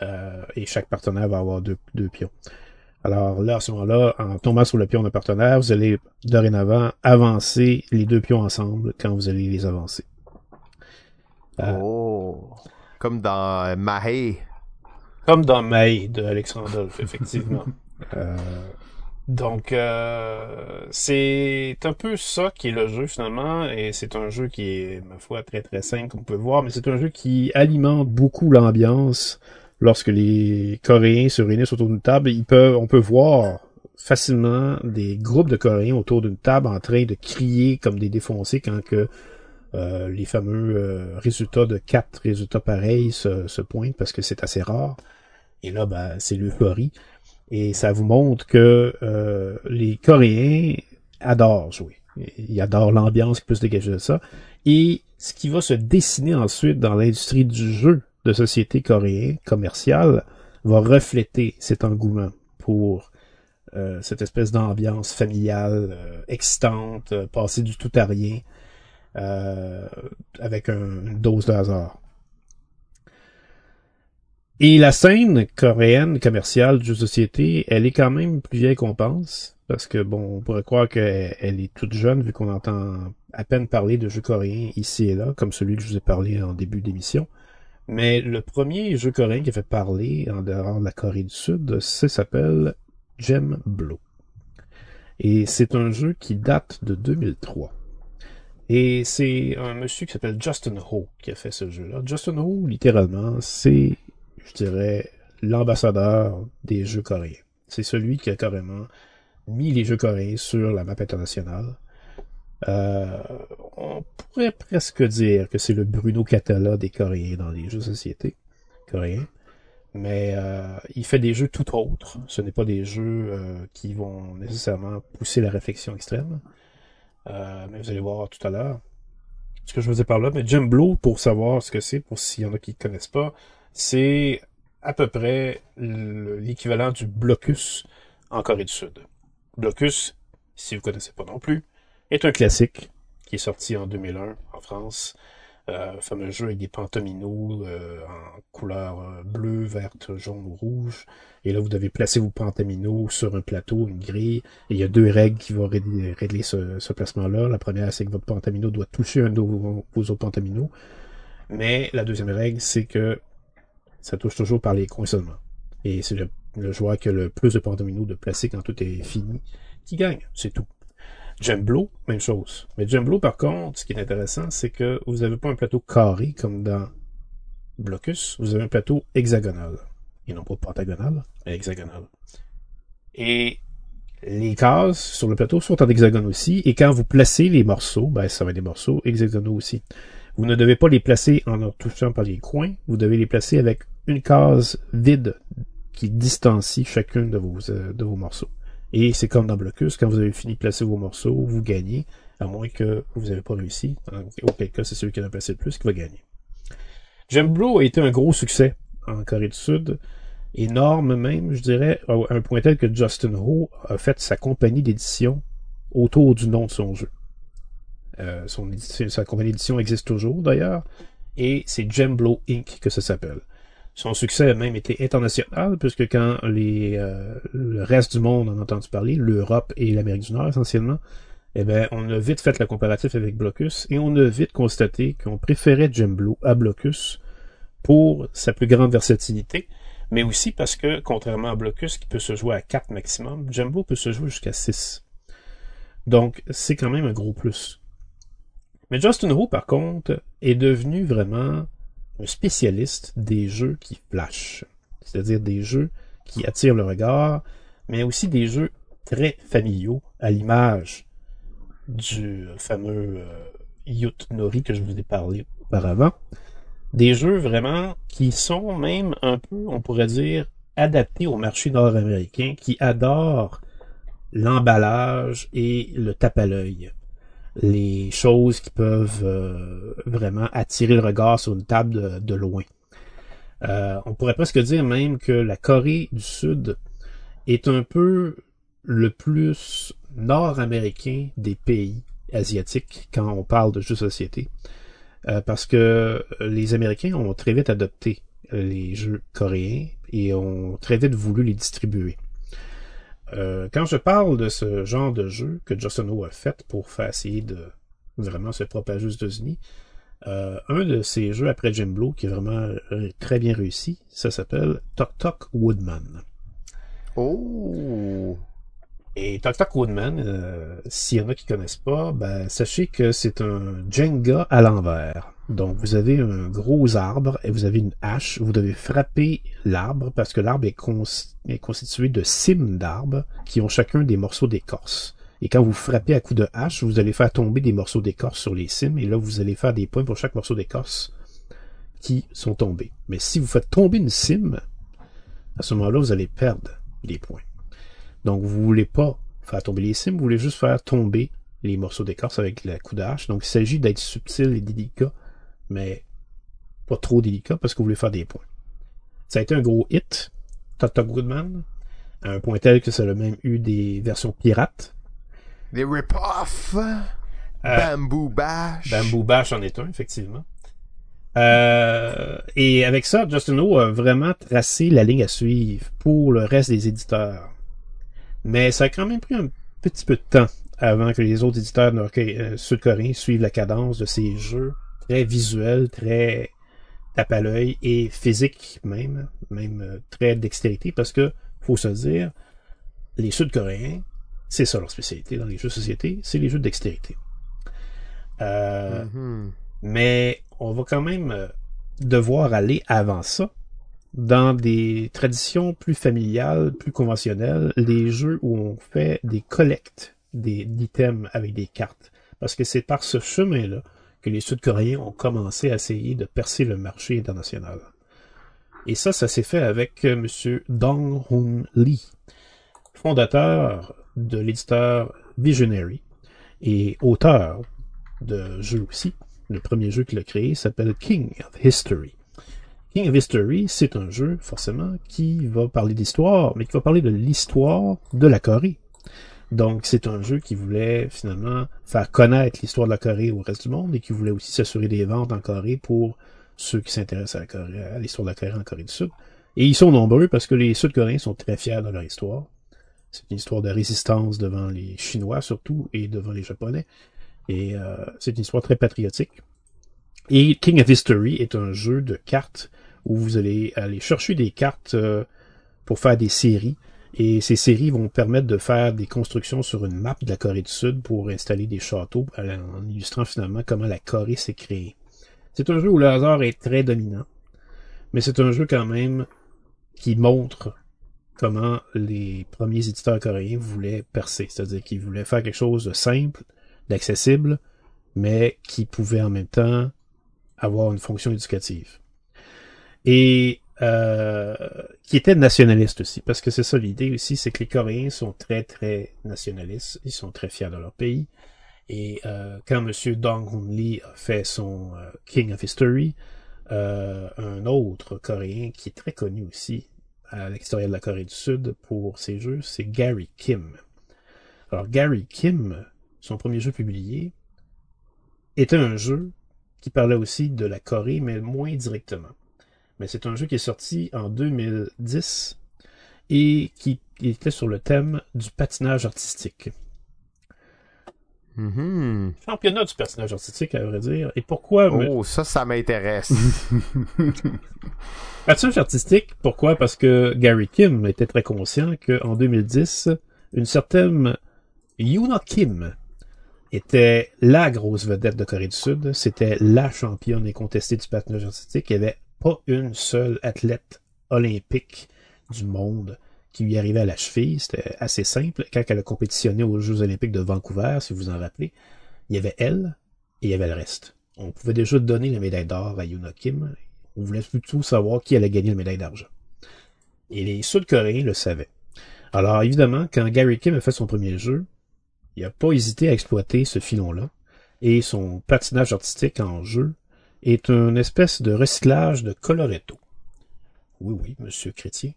Speaker 3: Euh, et chaque partenaire va avoir deux, deux pions. Alors là, à ce moment-là, en tombant sur le pion d'un partenaire, vous allez dorénavant avancer les deux pions ensemble quand vous allez les avancer.
Speaker 1: Euh, oh, comme dans Mahé.
Speaker 3: Comme dans Mahé de Alexandre effectivement. (laughs) euh, donc, euh, c'est un peu ça qui est le jeu finalement, et c'est un jeu qui est, ma foi, très très simple, comme vous pouvez voir, mais c'est un jeu qui alimente beaucoup l'ambiance lorsque les Coréens se réunissent autour d'une table, ils peuvent, on peut voir facilement des groupes de Coréens autour d'une table en train de crier comme des défoncés quand que euh, les fameux euh, résultats de quatre résultats pareils se, se pointent parce que c'est assez rare. Et là, ben, c'est l'euphorie. Et ça vous montre que euh, les Coréens adorent jouer. Ils adorent l'ambiance qui peut se dégager de ça. Et ce qui va se dessiner ensuite dans l'industrie du jeu de société coréen commerciale va refléter cet engouement pour euh, cette espèce d'ambiance familiale, euh, excitante, euh, passer du tout à rien, euh, avec un, une dose de hasard. Et la scène coréenne commerciale du société, elle est quand même plus vieille qu'on pense. Parce que bon, on pourrait croire qu'elle elle est toute jeune vu qu'on entend à peine parler de jeux coréens ici et là, comme celui que je vous ai parlé en début d'émission. Mais le premier jeu coréen qui a fait parler en dehors de la Corée du Sud, ça s'appelle Gem Blow. Et c'est un jeu qui date de 2003. Et c'est un monsieur qui s'appelle Justin Ho qui a fait ce jeu-là. Justin Ho, littéralement, c'est, je dirais, l'ambassadeur des jeux coréens. C'est celui qui a carrément mis les jeux coréens sur la map internationale. Euh, on pourrait presque dire que c'est le Bruno Catala des Coréens dans les jeux de société coréens. Mais euh, il fait des jeux tout autres. Ce n'est pas des jeux euh, qui vont nécessairement pousser la réflexion extrême. Mais vous allez voir tout à l'heure ce que je vous ai par là. Mais Jim Blow, pour savoir ce que c'est, pour s'il y en a qui ne connaissent pas, c'est à peu près l'équivalent du blocus en Corée du Sud. Blocus, si vous connaissez pas non plus, est un classique qui est sorti en 2001 en France. Euh, fameux jeu avec des pantaminos euh, en couleur euh, bleue, verte, jaune ou rouge. Et là, vous devez placer vos pantaminos sur un plateau, une grille. Il y a deux règles qui vont régler, ce, ce placement-là. La première, c'est que votre pantamino doit toucher un de vos, autres pantaminos. Mais la deuxième règle, c'est que ça touche toujours par les coins seulement. Et c'est le, joueur qui a le plus de pantaminos de placer quand tout est fini qui gagne. C'est tout. Gemblo, même chose. Mais Gemblo, par contre, ce qui est intéressant, c'est que vous n'avez pas un plateau carré comme dans Blocus, vous avez un plateau hexagonal. Et non pas pentagonal, mais hexagonal. Et les cases sur le plateau sont en hexagone aussi, et quand vous placez les morceaux, ben ça va être des morceaux hexagonaux aussi. Vous ne devez pas les placer en leur touchant par les coins, vous devez les placer avec une case vide qui distancie chacun de vos, euh, de vos morceaux. Et c'est comme dans Blocus, quand vous avez fini de placer vos morceaux, vous gagnez, à moins que vous n'avez pas réussi. Auquel cas, c'est celui qui en a placé le plus qui va gagner. Gem Blue a été un gros succès en Corée du Sud. Énorme même, je dirais, à un point tel que Justin Ho a fait sa compagnie d'édition autour du nom de son jeu. Euh, son sa compagnie d'édition existe toujours d'ailleurs, et c'est Gemblow Inc. que ça s'appelle. Son succès a même été international, puisque quand les, euh, le reste du monde en a entendu parler, l'Europe et l'Amérique du Nord essentiellement, eh ben, on a vite fait la comparatif avec Blocus, et on a vite constaté qu'on préférait Gemblow à Blocus pour sa plus grande versatilité, mais aussi parce que, contrairement à Blocus, qui peut se jouer à 4 maximum, Jumbo peut se jouer jusqu'à 6. Donc, c'est quand même un gros plus. Mais Justin par contre, est devenu vraiment un spécialiste des jeux qui flashent. C'est-à-dire des jeux qui attirent le regard, mais aussi des jeux très familiaux, à l'image du fameux euh, Yut Nori que je vous ai parlé auparavant. Des jeux vraiment qui sont même un peu, on pourrait dire, adaptés au marché nord-américain, qui adore l'emballage et le tape à l'œil. Les choses qui peuvent euh, vraiment attirer le regard sur une table de, loin. Euh, on pourrait presque dire même que la Corée du Sud est un peu le plus nord-américain des pays asiatiques quand on parle de jeux de société. Euh, parce que les Américains ont très vite adopté les jeux coréens et ont très vite voulu les distribuer. Euh, quand je parle de ce genre de jeu que Ho a fait pour faire essayer de vraiment se propager aux États-Unis, euh, un de ces jeux après Jim Blue qui est vraiment euh, très bien réussi, ça s'appelle Tok Tok Woodman.
Speaker 1: Oh!
Speaker 3: Et Tok Tok Woodman, euh, s'il y en a qui connaissent pas, ben, sachez que c'est un Jenga à l'envers. Donc, vous avez un gros arbre et vous avez une hache. Vous devez frapper l'arbre parce que l'arbre est, constitué de cimes d'arbres qui ont chacun des morceaux d'écorce. Et quand vous frappez à coups de hache, vous allez faire tomber des morceaux d'écorce sur les cimes et là, vous allez faire des points pour chaque morceau d'écorce qui sont tombés. Mais si vous faites tomber une cime, à ce moment-là, vous allez perdre des points. Donc, vous voulez pas faire tomber les cimes, vous voulez juste faire tomber les morceaux d'écorce avec le coup de hache. Donc, il s'agit d'être subtil et délicat mais pas trop délicat parce que vous voulez faire des points. Ça a été un gros hit, Top Goodman, à un point tel que ça a même eu des versions pirates.
Speaker 1: Des rip-off! Euh, Bamboo Bash!
Speaker 3: Bamboo Bash en est un, effectivement. Euh, et avec ça, Justin Ho a vraiment tracé la ligne à suivre pour le reste des éditeurs. Mais ça a quand même pris un petit peu de temps avant que les autres éditeurs euh, sud-coréens suivent la cadence de ces jeux très visuel, très tape à l'œil et physique même, même euh, très dextérité, parce que, faut se dire, les Sud-Coréens, c'est ça leur spécialité dans les jeux de société, c'est les jeux de dextérité. Euh, mm-hmm. Mais on va quand même euh, devoir aller avant ça dans des traditions plus familiales, plus conventionnelles, les jeux où on fait des collectes des items avec des cartes. Parce que c'est par ce chemin-là que les Sud-Coréens ont commencé à essayer de percer le marché international. Et ça, ça s'est fait avec euh, M. Dong-Hoon Lee, fondateur de l'éditeur Visionary et auteur de jeux aussi. Le premier jeu qu'il a créé s'appelle King of History. King of History, c'est un jeu, forcément, qui va parler d'histoire, mais qui va parler de l'histoire de la Corée. Donc, c'est un jeu qui voulait finalement faire connaître l'histoire de la Corée au reste du monde et qui voulait aussi s'assurer des ventes en Corée pour ceux qui s'intéressent à l'histoire de la Corée en Corée du Sud. Et ils sont nombreux parce que les Sud-Coréens sont très fiers de leur histoire. C'est une histoire de résistance devant les Chinois surtout et devant les Japonais. Et euh, c'est une histoire très patriotique. Et King of History est un jeu de cartes où vous allez aller chercher des cartes euh, pour faire des séries et ces séries vont permettre de faire des constructions sur une map de la Corée du Sud pour installer des châteaux, en illustrant finalement comment la Corée s'est créée. C'est un jeu où le hasard est très dominant, mais c'est un jeu quand même qui montre comment les premiers éditeurs coréens voulaient percer, c'est-à-dire qu'ils voulaient faire quelque chose de simple, d'accessible, mais qui pouvait en même temps avoir une fonction éducative. Et euh, qui était nationaliste aussi, parce que c'est ça l'idée aussi, c'est que les Coréens sont très très nationalistes, ils sont très fiers de leur pays. Et euh, quand M. Dong Hoon Lee a fait son euh, King of History, un autre Coréen qui est très connu aussi à l'extérieur de la Corée du Sud pour ses jeux, c'est Gary Kim. Alors Gary Kim, son premier jeu publié, était un jeu qui parlait aussi de la Corée, mais moins directement mais c'est un jeu qui est sorti en 2010 et qui était sur le thème du patinage artistique.
Speaker 1: Mm-hmm.
Speaker 3: Championnat du patinage artistique, à vrai dire. Et pourquoi...
Speaker 1: Oh, ça, ça m'intéresse. (laughs)
Speaker 3: patinage artistique, pourquoi? Parce que Gary Kim était très conscient qu'en 2010, une certaine Yuna Kim était la grosse vedette de Corée du Sud. C'était la championne incontestée du patinage artistique. Il y avait pas une seule athlète olympique du monde qui lui arrivait à la cheville. C'était assez simple. Quand elle a compétitionné aux Jeux olympiques de Vancouver, si vous vous en rappelez, il y avait elle et il y avait le reste. On pouvait déjà donner la médaille d'or à Yuna Kim. On voulait plutôt savoir qui allait gagner la médaille d'argent. Et les Sud-Coréens le savaient. Alors évidemment, quand Gary Kim a fait son premier jeu, il n'a pas hésité à exploiter ce filon-là. Et son patinage artistique en jeu est une espèce de recyclage de Coloretto. Oui, oui, monsieur Chrétien.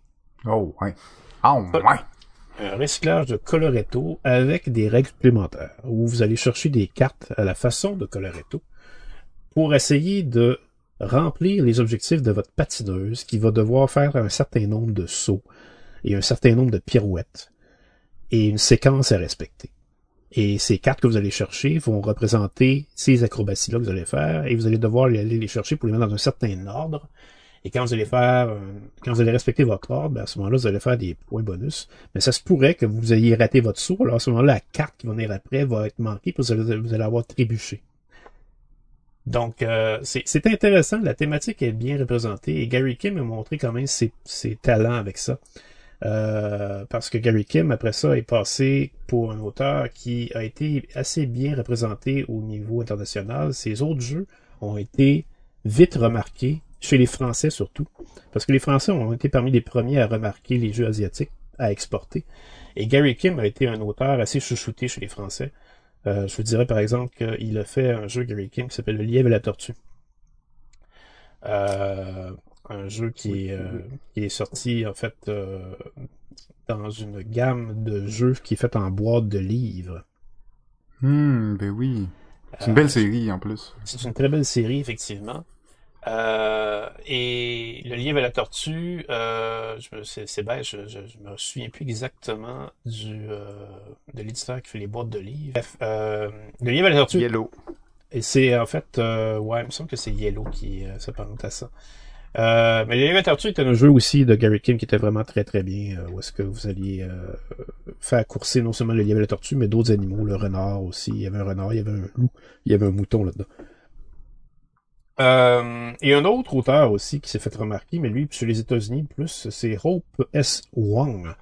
Speaker 2: Oh, ouais. Ah, ouais.
Speaker 3: Un recyclage de Coloretto avec des règles supplémentaires, où vous allez chercher des cartes à la façon de Coloretto pour essayer de remplir les objectifs de votre patineuse qui va devoir faire un certain nombre de sauts et un certain nombre de pirouettes et une séquence à respecter. Et ces cartes que vous allez chercher vont représenter ces acrobaties-là que vous allez faire et vous allez devoir aller les chercher pour les mettre dans un certain ordre. Et quand vous allez faire, euh, quand vous allez respecter votre ordre, ben, à ce moment-là, vous allez faire des points bonus. Mais ça se pourrait que vous ayez raté votre saut. Alors à ce moment-là, la carte qui va venir après va être manquée parce que vous allez, avoir trébuché. Donc, euh, c'est intéressant. La thématique est bien représentée et Gary Kim a montré quand même ses, ses talents avec ça. Euh, parce que Gary Kim, après ça, est passé pour un auteur qui a été assez bien représenté au niveau international. Ses autres jeux ont été vite remarqués, chez les Français surtout, parce que les Français ont été parmi les premiers à remarquer les jeux asiatiques, à exporter. Et Gary Kim a été un auteur assez chouchouté chez les Français. Euh, je vous dirais par exemple qu'il a fait un jeu Gary Kim qui s'appelle Le lièvre et la tortue. Euh, un jeu qui est, euh, qui est sorti en fait euh, dans une gamme de jeux qui est faite en boîte de livres.
Speaker 2: Hmm, ben oui. C'est une
Speaker 3: Euh,
Speaker 2: belle série en plus.
Speaker 3: C'est une très belle série, effectivement. Euh, et le livre à la tortue, euh, c'est bête, je, je, je me souviens plus exactement du euh, de l'éditeur qui fait les boîtes de livres. Bref, le livre à la tortue,
Speaker 1: Yellow.
Speaker 3: et c'est en fait, ouais, il me semble que c'est Yellow qui s'apparente à ça. Euh, mais le livre à la tortue était un jeu aussi de Gary Kim qui était vraiment très très bien, euh, où est-ce que vous alliez euh, faire courser non seulement le lièvre et la tortue, mais d'autres animaux, le renard aussi. Il y avait un renard, il y avait un loup, il y avait un mouton là-dedans. Euh, et un autre auteur aussi qui s'est fait remarquer, mais lui, sur les États-Unis, plus, c'est Hope S. Wong,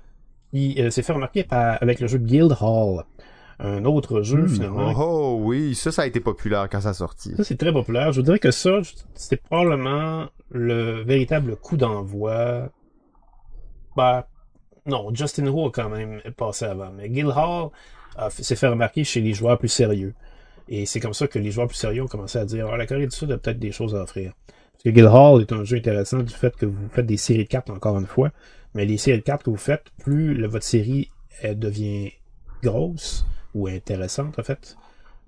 Speaker 3: qui euh, s'est fait remarquer avec le jeu Guild Hall. Un autre jeu,
Speaker 2: Hmm,
Speaker 3: finalement.
Speaker 1: Oh, oh, oui, ça, ça a été populaire quand ça a sorti.
Speaker 3: Ça, c'est très populaire. Je vous dirais que ça, c'est probablement le véritable coup d'envoi. Bah, non, Justin Ho a quand même passé avant, mais Guild Hall s'est fait remarquer chez les joueurs plus sérieux. Et c'est comme ça que les joueurs plus sérieux ont commencé à dire, ah, la Corée du Sud a peut-être des choses à offrir. Parce que Guild Hall est un jeu intéressant du fait que vous faites des séries de cartes encore une fois, mais les séries de cartes que vous faites, plus le- votre série elle devient grosse ou intéressante en fait,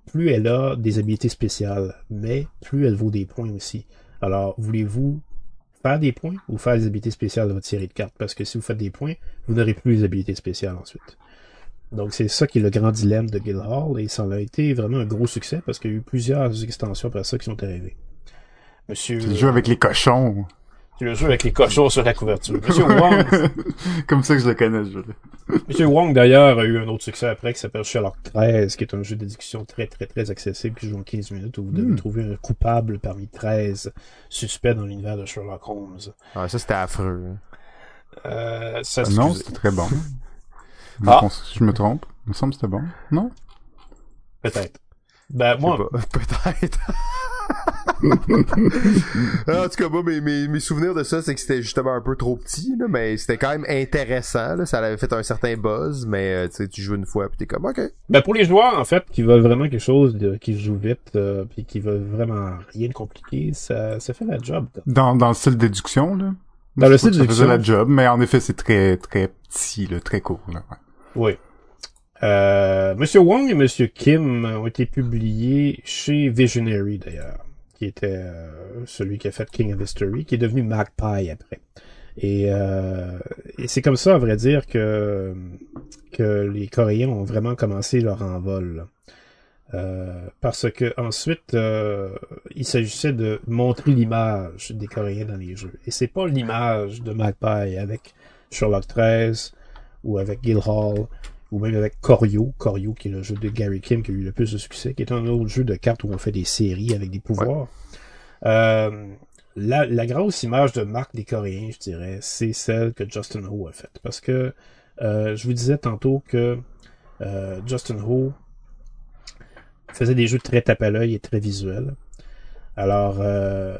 Speaker 3: plus elle a des habilités spéciales, mais plus elle vaut des points aussi. Alors, voulez-vous faire des points ou faire des habilités spéciales de votre série de cartes? Parce que si vous faites des points, vous n'aurez plus les habilités spéciales ensuite. Donc, c'est ça qui est le grand dilemme de Guildhall, et ça en a été vraiment un gros succès parce qu'il y a eu plusieurs extensions après ça qui sont arrivées. Monsieur,
Speaker 2: C'est le jeu avec les cochons.
Speaker 3: C'est le jeu avec les cochons sur la couverture. Monsieur Wong, (laughs)
Speaker 2: Comme ça que je le connais, jeu-là.
Speaker 3: Monsieur Wong, d'ailleurs, a eu un autre succès après qui s'appelle Sherlock 13, qui est un jeu de discussion très, très, très accessible qui joue en 15 minutes où vous devez
Speaker 2: Hmm.
Speaker 3: trouver un coupable parmi 13 suspects dans l'univers de Sherlock Holmes.
Speaker 1: Ah, ça, c'était affreux.
Speaker 3: Euh, ça,
Speaker 2: Ah non, c'était très bon. (laughs)
Speaker 3: Ah.
Speaker 2: Je pense- Je me trompe. Il me semble que c'était bon. Non?
Speaker 3: Peut-être. Ben,
Speaker 1: Je
Speaker 3: moi. (laughs)
Speaker 1: Peut-être. (laughs) En tout cas, moi, mes, mes, mes souvenirs de ça, c'est que c'était justement un peu trop petit, là, mais c'était quand même intéressant. Là. Ça avait fait un certain buzz, mais euh, tu joues une fois, puis t'es comme, ok.
Speaker 3: ben, pour les joueurs, en fait, qui veulent vraiment quelque chose de, qui se joue vite, euh, puis qui veulent vraiment rien de compliqué, ça, ça fait la job.
Speaker 2: Dans, dans le style déduction, là.
Speaker 3: Dans
Speaker 2: Je
Speaker 3: le style
Speaker 2: que ça faisait
Speaker 3: déduction.
Speaker 2: la job, mais en effet, c'est très, très petit, là, très court, là. ouais.
Speaker 3: Oui. Euh, Monsieur Wong et Monsieur Kim ont été publiés chez Visionary d'ailleurs, qui était euh, celui qui a fait King of History, qui est devenu Magpie après. Et, euh, c'est comme ça, à vrai dire, que les Coréens ont vraiment commencé leur envol. Euh, parce que ensuite, il s'agissait de montrer l'image des Coréens dans les jeux. Et c'est pas l'image de Magpie avec Sherlock 13 ou avec Guildhall ou même avec Corio, Corio qui est le jeu de Gary Kim qui a eu le plus de succès, qui est un autre jeu de cartes où on fait des séries avec des pouvoirs. Euh, la, la grosse image de marque des Coréens, je dirais, c'est celle que Justin Ho a faite. Parce que euh, je vous disais tantôt que euh, Justin Ho faisait des jeux très tape à l'œil et très visuels. Alors, euh,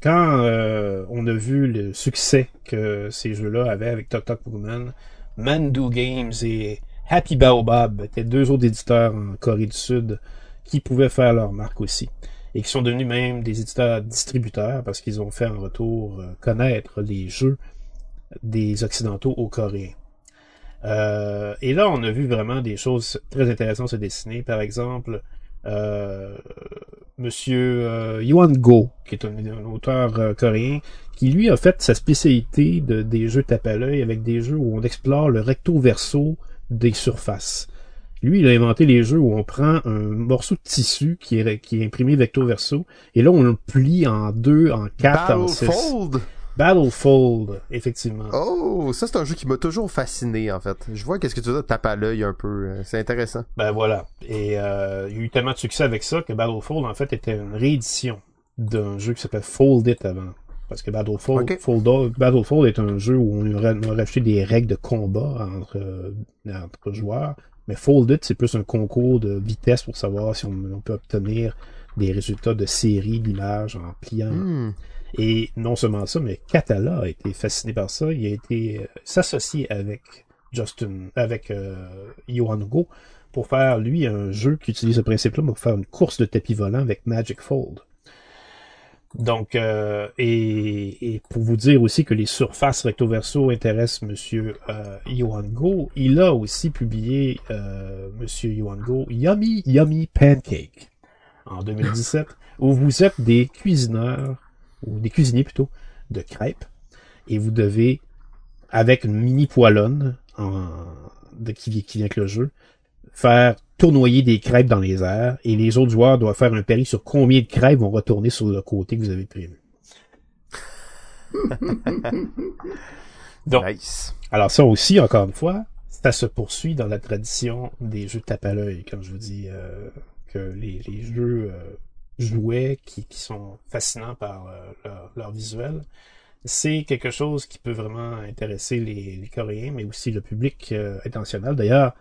Speaker 3: quand euh, on a vu le succès que ces jeux-là avaient avec Tok Tok Boogeyman, Mandu Games et Happy Baobab étaient deux autres éditeurs en Corée du Sud qui pouvaient faire leur marque aussi et qui sont devenus même des éditeurs distributeurs parce qu'ils ont fait en retour euh, connaître les jeux des Occidentaux aux Coréens. Euh, et là, on a vu vraiment des choses très intéressantes se dessiner. Par exemple, euh, Monsieur euh, Yuan Go, qui est un, un auteur euh, coréen, qui lui a fait sa spécialité de, des jeux tape à l'œil avec des jeux où on explore le recto-verso des surfaces. Lui, il a inventé les jeux où on prend un morceau de tissu qui est, qui est imprimé recto-verso, et là, on le plie en deux, en quatre, en six.
Speaker 1: Battlefold,
Speaker 3: effectivement.
Speaker 1: Oh, ça c'est un jeu qui m'a toujours fasciné en fait. Je vois qu'est-ce que tu veux tape à l'œil un peu. euh, C'est intéressant.
Speaker 3: Ben voilà. Et euh, il y a eu tellement de succès avec ça que Battlefold, en fait, était une réédition d'un jeu qui s'appelle Fold It avant. Parce que Battlefold,
Speaker 1: Ok.
Speaker 3: Fold- Battlefold est un jeu où on aurait rajouté des règles de combat entre, euh, entre joueurs. Mais Fold It, c'est plus un concours de vitesse pour savoir si on, on peut obtenir des résultats de série d'images en pliant
Speaker 1: Hmm.
Speaker 3: Et non seulement ça, mais Katala a été fasciné par ça. Il a été euh, s'associer avec Justin, avec euh, Yohan Go pour faire lui un jeu qui utilise ce principe-là pour faire une course de tapis volant avec Magic Fold. Donc, euh, et, et pour vous dire aussi que les surfaces recto-verso intéressent Monsieur euh, Go, il a aussi publié euh, Monsieur Yohan Go Yummy Yummy Pancake en 2017, où vous êtes des cuisineurs ou des cuisiniers plutôt, de crêpes, et vous devez, avec une mini poêlonne en, de, qui, qui vient avec le jeu, faire tournoyer des crêpes dans les airs, et les autres joueurs doivent faire un pari sur combien de crêpes vont retourner sur le côté que vous avez prévu. (laughs) Donc,
Speaker 1: Nice.
Speaker 3: alors ça aussi, encore une fois, ça se poursuit dans la tradition des jeux tape à l'œil, comme je vous dis, euh, que les, les jeux euh, jouets qui, qui sont fascinants par euh, leur, leur visuel, c'est quelque chose qui peut vraiment intéresser les, les Coréens, mais aussi le public euh, international. D'ailleurs,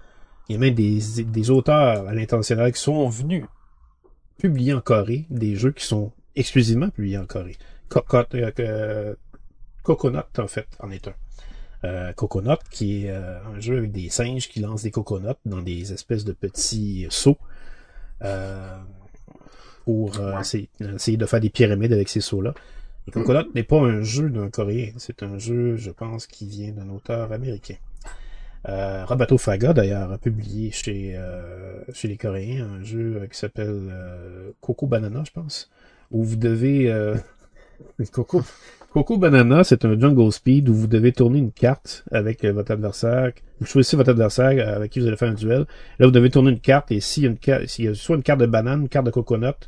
Speaker 3: il y a même des, des auteurs à l'international qui sont venus publier en Corée des jeux qui sont exclusivement publiés en Corée. Euh, euh, Coconut, en fait, en est un. Euh, Coconut, qui est euh, un jeu avec des singes qui lancent des coconuts dans des espèces de petits seaux euh, pour euh, essayer, essayer de faire des pyramides avec ces seaux-là. Et Coconut n'est pas un jeu d'un Coréen, c'est un jeu, je pense, qui vient d'un auteur américain. Euh, Roberto Faga, d'ailleurs, a publié chez, euh, chez les Coréens un jeu euh, qui s'appelle euh, Coco Banana, je pense, où vous devez... (laughs) Coco, Coco Banana, c'est un jungle speed où vous devez tourner une carte avec euh, votre adversaire. Vous choisissez votre adversaire euh, avec qui vous allez faire un duel. Là, vous devez tourner une carte et s'il y a une carte, y a soit une carte de banane, une carte de coconut,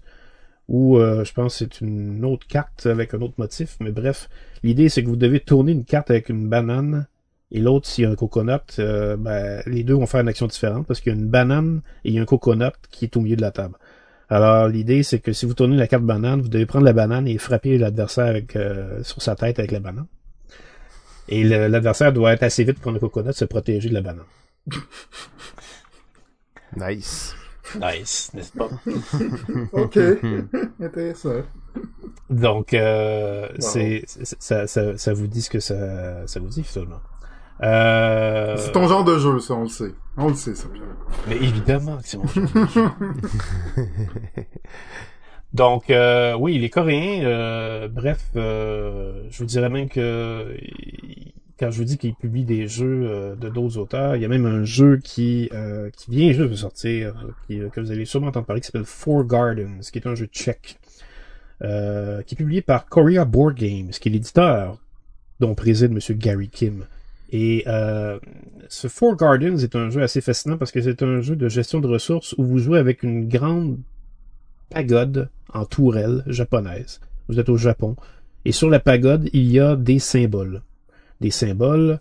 Speaker 3: ou euh, je pense que c'est une autre carte avec un autre motif. Mais bref, l'idée c'est que vous devez tourner une carte avec une banane et l'autre s'il y a un coconut. euh, ben, les deux vont faire une action différente parce qu'il y a une banane et il y a un coconut qui est au milieu de la table. Alors l'idée c'est que si vous tournez la carte banane, vous devez prendre la banane et frapper l'adversaire avec euh, sur sa tête avec la banane. Et l'adversaire doit être assez vite pour le coconut, se protéger de la banane.
Speaker 1: Nice.
Speaker 3: Nice, n'est-ce pas? (laughs)
Speaker 2: Ok. Intéressant.
Speaker 3: Donc, euh,
Speaker 2: Wow.
Speaker 3: c'est- ça, ça, ça vous dit ce que ça, ça vous dit, finalement? Euh,
Speaker 2: C'est ton genre de jeu, ça, on le sait. On le sait, ça.
Speaker 3: mais évidemment que c'est mon genre de jeu. (laughs) Donc, euh, oui, les Coréens, euh, bref, euh, je vous dirais même que quand je vous dis qu'ils publient des jeux euh, de d'autres auteurs, il y a même un jeu qui euh, qui vient juste de sortir, qui, que vous allez sûrement entendre parler, qui s'appelle Four Gardens, qui est un jeu tchèque, euh, qui est publié par Korea Board Games, qui est l'éditeur dont préside Monsieur Gary Kim. Et euh, ce Four Gardens est un jeu assez fascinant parce que c'est un jeu de gestion de ressources où vous jouez avec une grande pagode en tourelle japonaise. Vous êtes au Japon. Et sur la pagode, il y a des symboles. Des symboles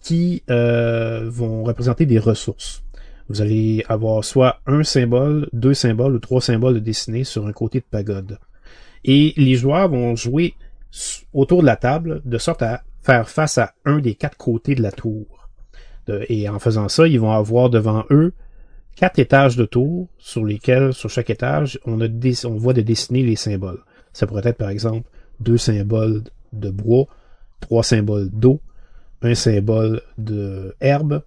Speaker 3: qui euh, vont représenter des ressources. Vous allez avoir soit un symbole, deux symboles ou trois symboles dessinés sur un côté de pagode. Et les joueurs vont jouer autour de la table de sorte à faire face à un des quatre côtés de la tour. Et en faisant ça, ils vont avoir devant eux quatre étages de tour sur lesquels, sur chaque étage, on, voit de dessiner les symboles. Ça pourrait être, par exemple, deux symboles de bois, trois symboles d'eau, un symbole de herbe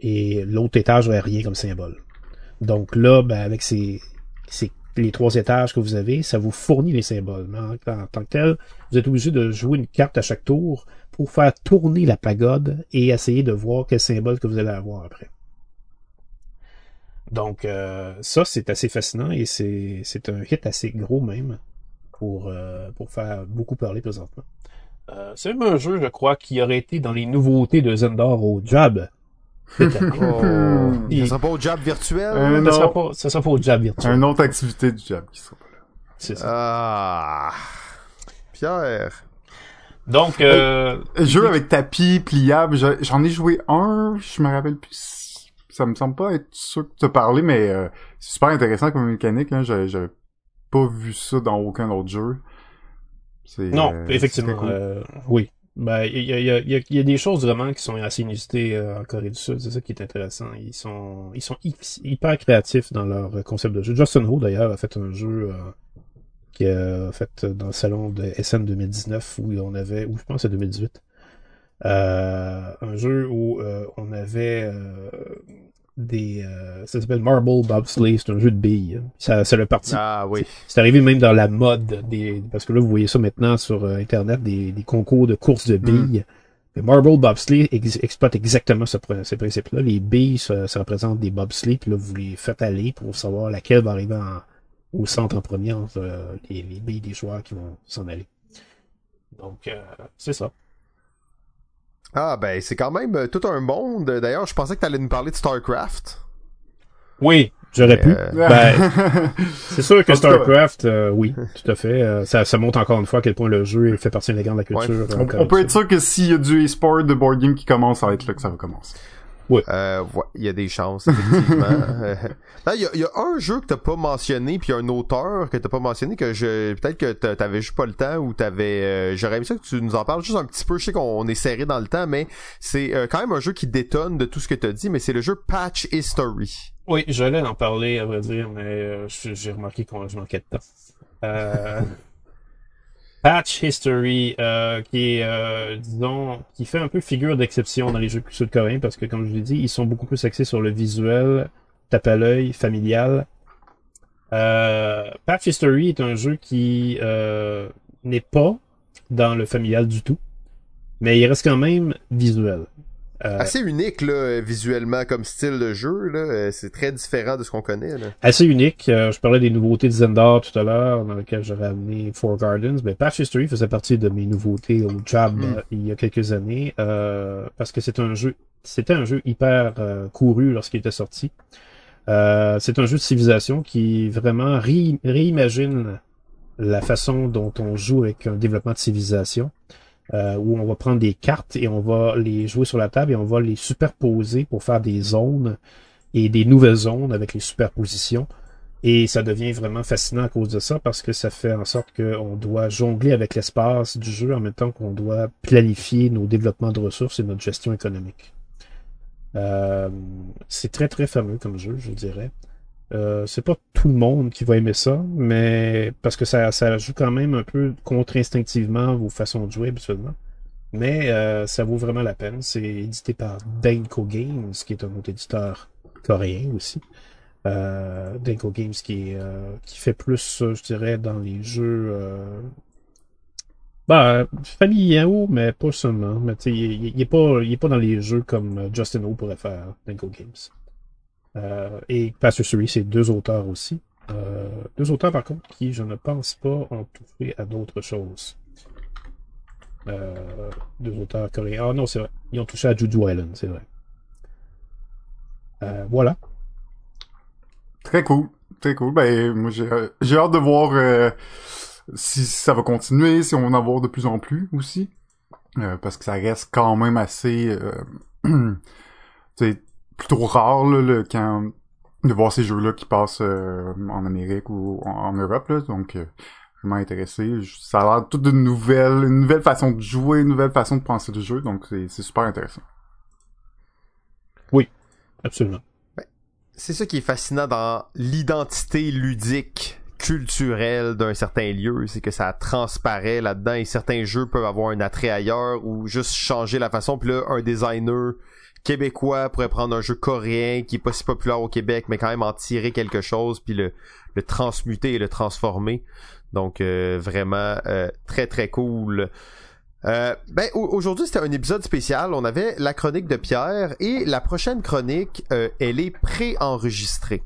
Speaker 3: et l'autre étage aurait rien comme symbole. Donc là, ben, avec ces, ces les trois étages que vous avez, ça vous fournit les symboles. Mais en, tant que tel, vous êtes obligé de jouer une carte à chaque tour pour faire tourner la pagode et essayer de voir quel symbole que vous allez avoir après. Donc euh, ça, c'est assez fascinant et c'est, un hit assez gros même pour, euh, faire beaucoup parler présentement. Euh, c'est même un jeu, je crois, qui aurait été dans les nouveautés de Zendor au Jab. (laughs)
Speaker 1: Oh.
Speaker 3: Et-
Speaker 1: Ça sera pas au job virtuel?
Speaker 2: Euh,
Speaker 3: ça,
Speaker 2: non.
Speaker 3: sera pas, ça sera pas au Jab virtuel.
Speaker 2: Une autre activité du job qui sera pas là.
Speaker 3: C'est ça.
Speaker 1: Ah. Pierre.
Speaker 3: Donc, euh,
Speaker 2: Jeu avec tapis pliable, je- j'en ai joué un, je me rappelle plus. Ça me semble pas être sûr que tu as parlé, mais euh, c'est super intéressant comme mécanique. Hein. J'avais pas vu ça dans aucun autre jeu.
Speaker 3: Non,
Speaker 2: euh,
Speaker 3: effectivement,
Speaker 2: cool.
Speaker 3: euh, oui. Ben, il y a, y, a, y, a, y a des choses vraiment qui sont assez inusitées euh, en Corée du Sud. C'est ça qui est intéressant. Ils sont, ils sont hy- hyper créatifs dans leur concept de jeu. Justin Ho, d'ailleurs, a fait un jeu euh, qui a fait dans le salon de SM 2019 où on avait, ou je pense c'est 2018, euh, un jeu où euh, on avait euh, des, euh, ça s'appelle Marble Bobsleigh, c'est un jeu de billes. Ça, c'est le parti
Speaker 1: Ah oui.
Speaker 3: c'est arrivé même dans la mode des parce que là vous voyez ça maintenant sur euh, internet des, des concours de courses de billes. Le Marble Bobsleigh ex- exploite exactement ce, ce principe-là. Les billes, ça, ça représente des bobsleighs, puis là vous les faites aller pour savoir laquelle va arriver en- au centre en premier entre euh, les, les billes des joueurs qui vont s'en aller. Donc euh, c'est ça.
Speaker 1: Ah ben c'est quand même euh, tout un monde. D'ailleurs, je pensais que t'allais nous parler de StarCraft.
Speaker 3: Oui, j'aurais pu.
Speaker 1: Euh,
Speaker 3: Ben, (laughs) c'est sûr que StarCraft, euh, oui, (laughs) tout à fait. euh, ça, ça montre encore une fois à quel point le jeu fait partie intégrante de la culture.
Speaker 1: Ouais.
Speaker 2: on, peut être sûr que s'il y a du e-sport de board game qui commence, ça va être là que ça va commencer.
Speaker 1: Euh, ouais, il y a des chances, effectivement. (laughs) Euh, là, Il y, y a un jeu que t'as pas mentionné, puis un auteur que t'as pas mentionné, que je peut-être que t'a- t'avais juste pas le temps ou t'avais. euh, J'aurais aimé ça que tu nous en parles juste un petit peu. Je sais qu'on est serré dans le temps, mais c'est euh, quand même un jeu qui détonne de tout ce que t'as dit, mais c'est le jeu Patch History.
Speaker 3: Oui, j'allais en parler, à vrai dire, mais euh, j'ai remarqué qu'on je manquais de temps. Euh, (laughs) Patch History, euh, qui est, euh, disons, qui fait un peu figure d'exception dans les jeux sud-coréens, parce que, comme je l'ai dit, ils sont beaucoup plus axés sur le visuel, tape à l'œil, familial. Euh, Patch History est un jeu qui euh, n'est pas dans le familial du tout, mais il reste quand même visuel. Euh,
Speaker 1: Assez unique là, visuellement comme style de jeu. Là, Euh, c'est très différent de ce qu'on connaît. Là.
Speaker 3: assez unique. Euh, je parlais des nouveautés de Zendar tout à l'heure, dans lequel j'aurais amené Four Gardens. Mais Patch History faisait partie de mes nouveautés au Jab
Speaker 1: Mm.
Speaker 3: euh, il y a quelques années, euh, parce que c'est un jeu, c'était un jeu hyper couru lorsqu'il était sorti. Euh, c'est un jeu de civilisation qui vraiment ré- réimagine la façon dont on joue avec un développement de civilisation. Euh, où on va prendre des cartes et on va les jouer sur la table et on va les superposer pour faire des zones et des nouvelles zones avec les superpositions. Et ça devient vraiment fascinant à cause de ça parce que ça fait en sorte qu'on doit jongler avec l'espace du jeu en même temps qu'on doit planifier nos développements de ressources et notre gestion économique. Euh, c'est très très fameux comme jeu, je dirais. Euh, c'est pas tout le monde qui va aimer ça, mais parce que ça, ça joue quand même un peu contre-instinctivement vos façons de jouer habituellement. Mais euh, ça vaut vraiment la peine. C'est édité par Danko Games, qui est un autre éditeur coréen aussi. Euh, Danko Games qui, euh, qui fait plus, je dirais, dans les jeux bah, familiaux, mais pas seulement. Mais il, il- il est pas, pas dans les jeux comme Justin Ho pourrait faire, Danko Games. Euh, et Pastor Suri, c'est deux auteurs aussi. Euh, deux auteurs, par contre, qui, je ne pense pas, ont touché à d'autres choses. Euh, deux auteurs coréens. Ah non, c'est vrai. Ils ont touché à Juju Island, c'est vrai. Euh, voilà.
Speaker 2: Très cool. Très cool. Ben, moi, j'ai, hâte de voir si ça va continuer, si on va en avoir de plus en plus aussi. Parce que ça reste quand même assez... (clears throat) plutôt rare, là, le, quand, de voir ces jeux-là qui passent euh, en Amérique ou en, en Europe. Là, donc, euh, vraiment intéressé. Je- Ça a l'air toute une nouvelle, une nouvelle façon de jouer, une nouvelle façon de penser le jeu. Donc, c'est, c'est super intéressant.
Speaker 3: Absolument.
Speaker 1: C'est ça qui est fascinant dans l'identité ludique culturel d'un certain lieu, c'est que ça transparaît là-dedans et certains jeux peuvent avoir un attrait ailleurs ou juste changer la façon. Puis là, un designer québécois pourrait prendre un jeu coréen qui est pas si populaire au Québec, mais quand même en tirer quelque chose puis le, le transmuter et le transformer. Donc euh, vraiment euh, très très cool. Euh, ben aujourd'hui c'était un épisode spécial. On avait la chronique de Pierre et la prochaine chronique, elle est pré-enregistrée.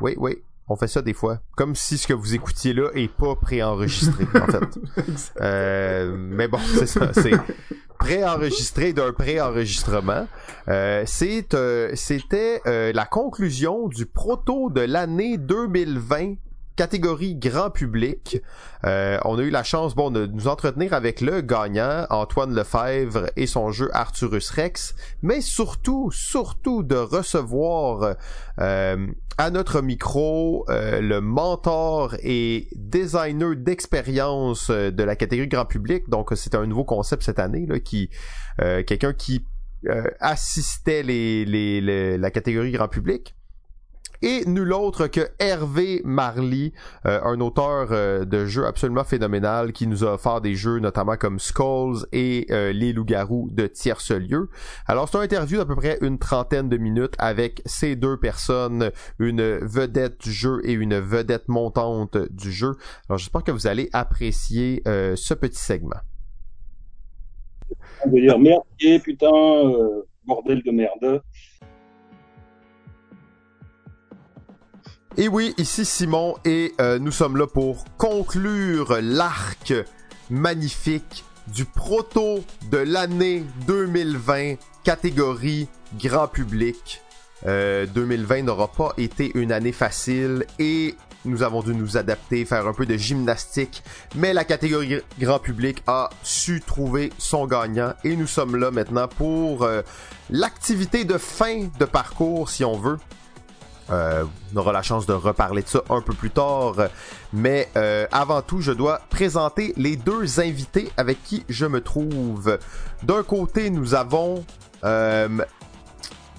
Speaker 1: Oui, oui, on fait ça des fois. Comme si ce que vous écoutiez là est pas préenregistré, en fait. (laughs) Euh, mais bon, c'est ça. C'est préenregistré d'un préenregistrement. Euh, euh, c'était euh, la conclusion du proto de l'année 2020 catégorie grand public. Euh, on a eu la chance bon de nous entretenir avec le gagnant Antoine Lefebvre et son jeu Arturus Rex, mais surtout surtout de recevoir euh, à notre micro euh, le mentor et designer d'expérience de la catégorie grand public. Donc c'est un nouveau concept cette année là qui quelqu'un qui assistait la catégorie grand public et nul autre que Hervé Marly, euh, un auteur euh, de jeux absolument phénoménal qui nous a offert des jeux notamment comme Skulls et euh, Les Loups-Garous de tierce lieu. Alors c'est un interview d'à peu près une trentaine de minutes avec ces deux personnes, une vedette du jeu et une vedette montante du jeu. Alors j'espère que vous allez apprécier ce petit segment.
Speaker 4: On veut dire merde, putain, bordel de merde.
Speaker 1: Et oui, ici Simon et euh, nous sommes là pour conclure l'arc magnifique du proto de l'année 2020 catégorie grand public. Euh, 2020 n'aura pas été une année facile et nous avons dû nous adapter, faire un peu de gymnastique, mais la catégorie grand public a su trouver son gagnant et nous sommes là maintenant pour euh, l'activité de fin de parcours si on veut. Euh, on aura la chance de reparler de ça un peu plus tard. Mais euh, avant tout, je dois présenter les deux invités avec qui je me trouve. D'un côté, nous avons euh,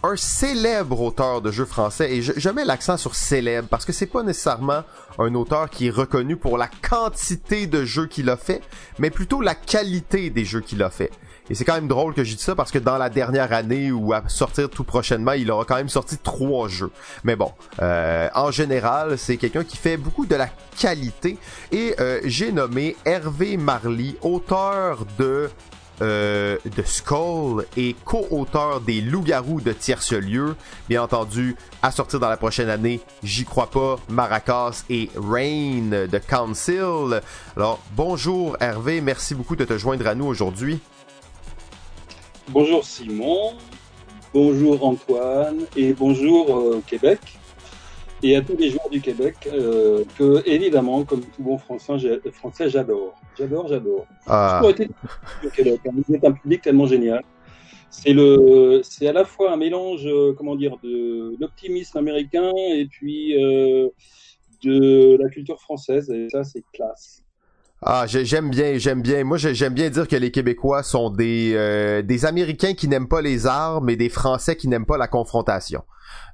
Speaker 1: un célèbre auteur de jeux français. Et je, je mets l'accent sur célèbre parce que c'est pas nécessairement un auteur qui est reconnu pour la quantité de jeux qu'il a fait, mais plutôt la qualité des jeux qu'il a fait. Et c'est quand même drôle que j'ai dit ça parce que dans la dernière année ou à sortir tout prochainement, il aura quand même sorti trois jeux. Mais bon, euh, en général, c'est quelqu'un qui fait beaucoup de la qualité. Et euh, j'ai nommé Hervé Marly, auteur de euh, de Skull et co-auteur des Loups-garous de Tierce-lieu. Bien entendu, à sortir dans la prochaine année, J'y crois pas, Maracas et Rain de Council. Alors, bonjour Hervé, merci beaucoup de te joindre à nous aujourd'hui.
Speaker 4: Bonjour Simon, bonjour Antoine et bonjour euh, Québec. Et à tous les joueurs du Québec euh, que évidemment comme tout bon français français j'adore. J'adore j'adore. Ah. Québec hein. vous êtes un public tellement génial. C'est le c'est à la fois un mélange euh, comment dire de l'optimisme américain et puis de la culture française. Et ça c'est classe
Speaker 1: ah, j'aime bien, j'aime bien. Moi, j'aime bien dire que les Québécois sont des euh, des Américains qui n'aiment pas les armes et des Français qui n'aiment pas la confrontation.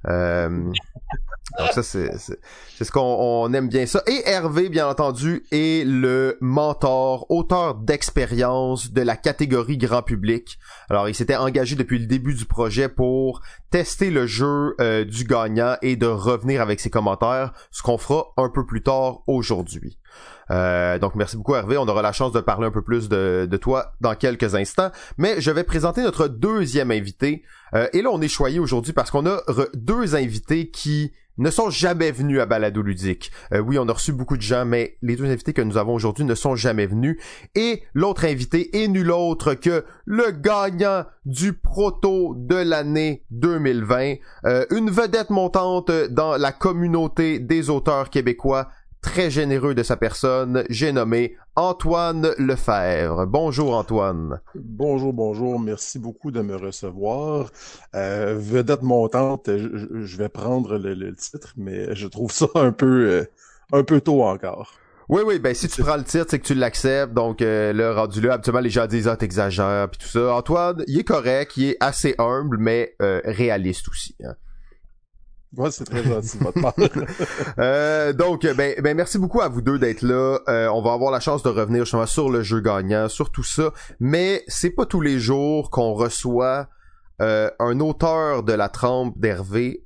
Speaker 1: Euh, donc ça, c'est ce qu'on aime bien ça. Et Hervé, bien entendu, est le mentor, auteur d'expérience de la catégorie grand public. Alors, il s'était engagé depuis le début du projet pour tester le jeu euh, du gagnant et de revenir avec ses commentaires, ce qu'on fera un peu plus tard aujourd'hui. Euh, donc merci beaucoup Hervé, on aura la chance de parler un peu plus de, de toi dans quelques instants. Mais je vais présenter notre deuxième invité. Euh, et là on est choyé aujourd'hui parce qu'on a deux invités qui ne sont jamais venus à Balado Ludique. Euh, oui, on a reçu beaucoup de gens, mais les deux invités que nous avons aujourd'hui ne sont jamais venus. Et l'autre invité est nul autre que le gagnant du proto de l'année 2020, une vedette montante dans la communauté des auteurs québécois, très généreux de sa personne, j'ai nommé Antoine Lefebvre. Bonjour Antoine.
Speaker 5: Bonjour, bonjour. Merci beaucoup de me recevoir. Euh, vedette montante, je, vais prendre le, titre, mais je trouve ça un peu, euh, un peu tôt encore.
Speaker 1: Oui, oui, ben si tu prends le titre, c'est que tu l'acceptes. Donc euh, là, rendu là, habituellement les gens disent ah t'exagères puis tout ça. Antoine, il est correct, il est assez humble, mais euh, réaliste aussi. Hein.
Speaker 5: Ouais, c'est très gentil de votre part. (laughs)
Speaker 1: Euh, donc, ben, ben, merci beaucoup à vous deux d'être là. Euh, on va avoir la chance de revenir justement sur le jeu gagnant, sur tout ça. Mais c'est pas tous les jours qu'on reçoit euh, un auteur de la trempe d'Hervé.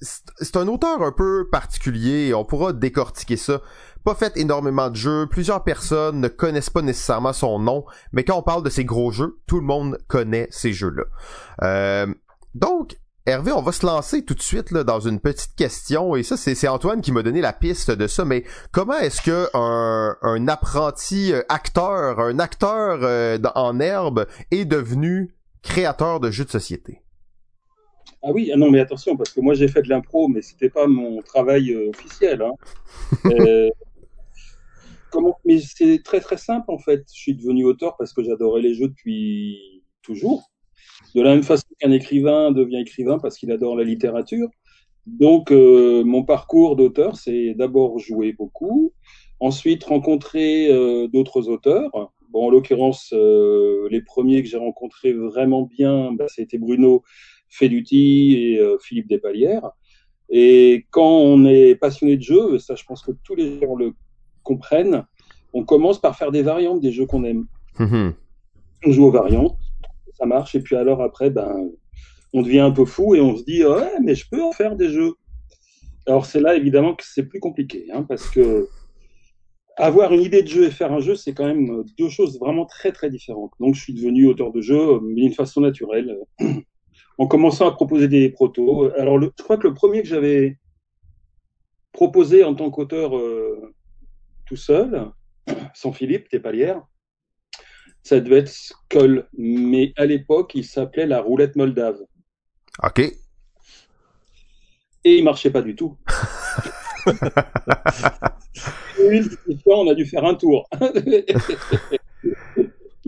Speaker 1: C'est un auteur un peu particulier et on pourra décortiquer ça. Pas fait énormément de jeux, plusieurs personnes ne connaissent pas nécessairement son nom, mais quand on parle de ces gros jeux, tout le monde connaît ces jeux-là. Euh, donc, Hervé, on va se lancer tout de suite dans une petite question, et ça, c'est Antoine qui m'a donné la piste de ça, mais comment est-ce que un, apprenti euh, acteur, un acteur euh, en herbe est devenu créateur de jeux de société?
Speaker 4: Ah oui, ah non, mais attention, parce que moi j'ai fait de l'impro, mais c'était pas mon travail euh, officiel. Hein. (laughs) Euh, comment Mais c'est très très simple en fait. Je suis devenu auteur parce que j'adorais les jeux depuis toujours. De la même façon qu'un écrivain devient écrivain parce qu'il adore la littérature. Donc euh, mon parcours d'auteur, c'est d'abord jouer beaucoup, ensuite rencontrer d'autres auteurs. Bon, en l'occurrence, les premiers que j'ai rencontrés vraiment bien, bah, c'était Bruno Feduti et euh, Philippe Despalières. Et quand on est passionné de jeux, ça je pense que tous les gens le comprennent, on commence par faire des variantes des jeux qu'on aime.
Speaker 1: Mhm.
Speaker 4: On joue aux variantes, ça marche, et puis alors après, ben, on devient un peu fou et on se dit, ouais, mais je peux en faire des jeux. Alors c'est là évidemment que c'est plus compliqué, hein, parce que avoir une idée de jeu et faire un jeu, c'est quand même deux choses vraiment très très différentes. Donc je suis devenu auteur de jeux, mais d'une façon naturelle, en commençant à proposer des protos. Alors le, je crois que le premier que j'avais proposé en tant qu'auteur euh, tout seul, (clears throat) sans Philippe Tépalière, ça devait être Skull, mais à l'époque il s'appelait la roulette moldave.
Speaker 1: OK.
Speaker 4: Et il marchait pas du tout. (laughs) Oui, cette fois, on a dû faire un tour. (laughs)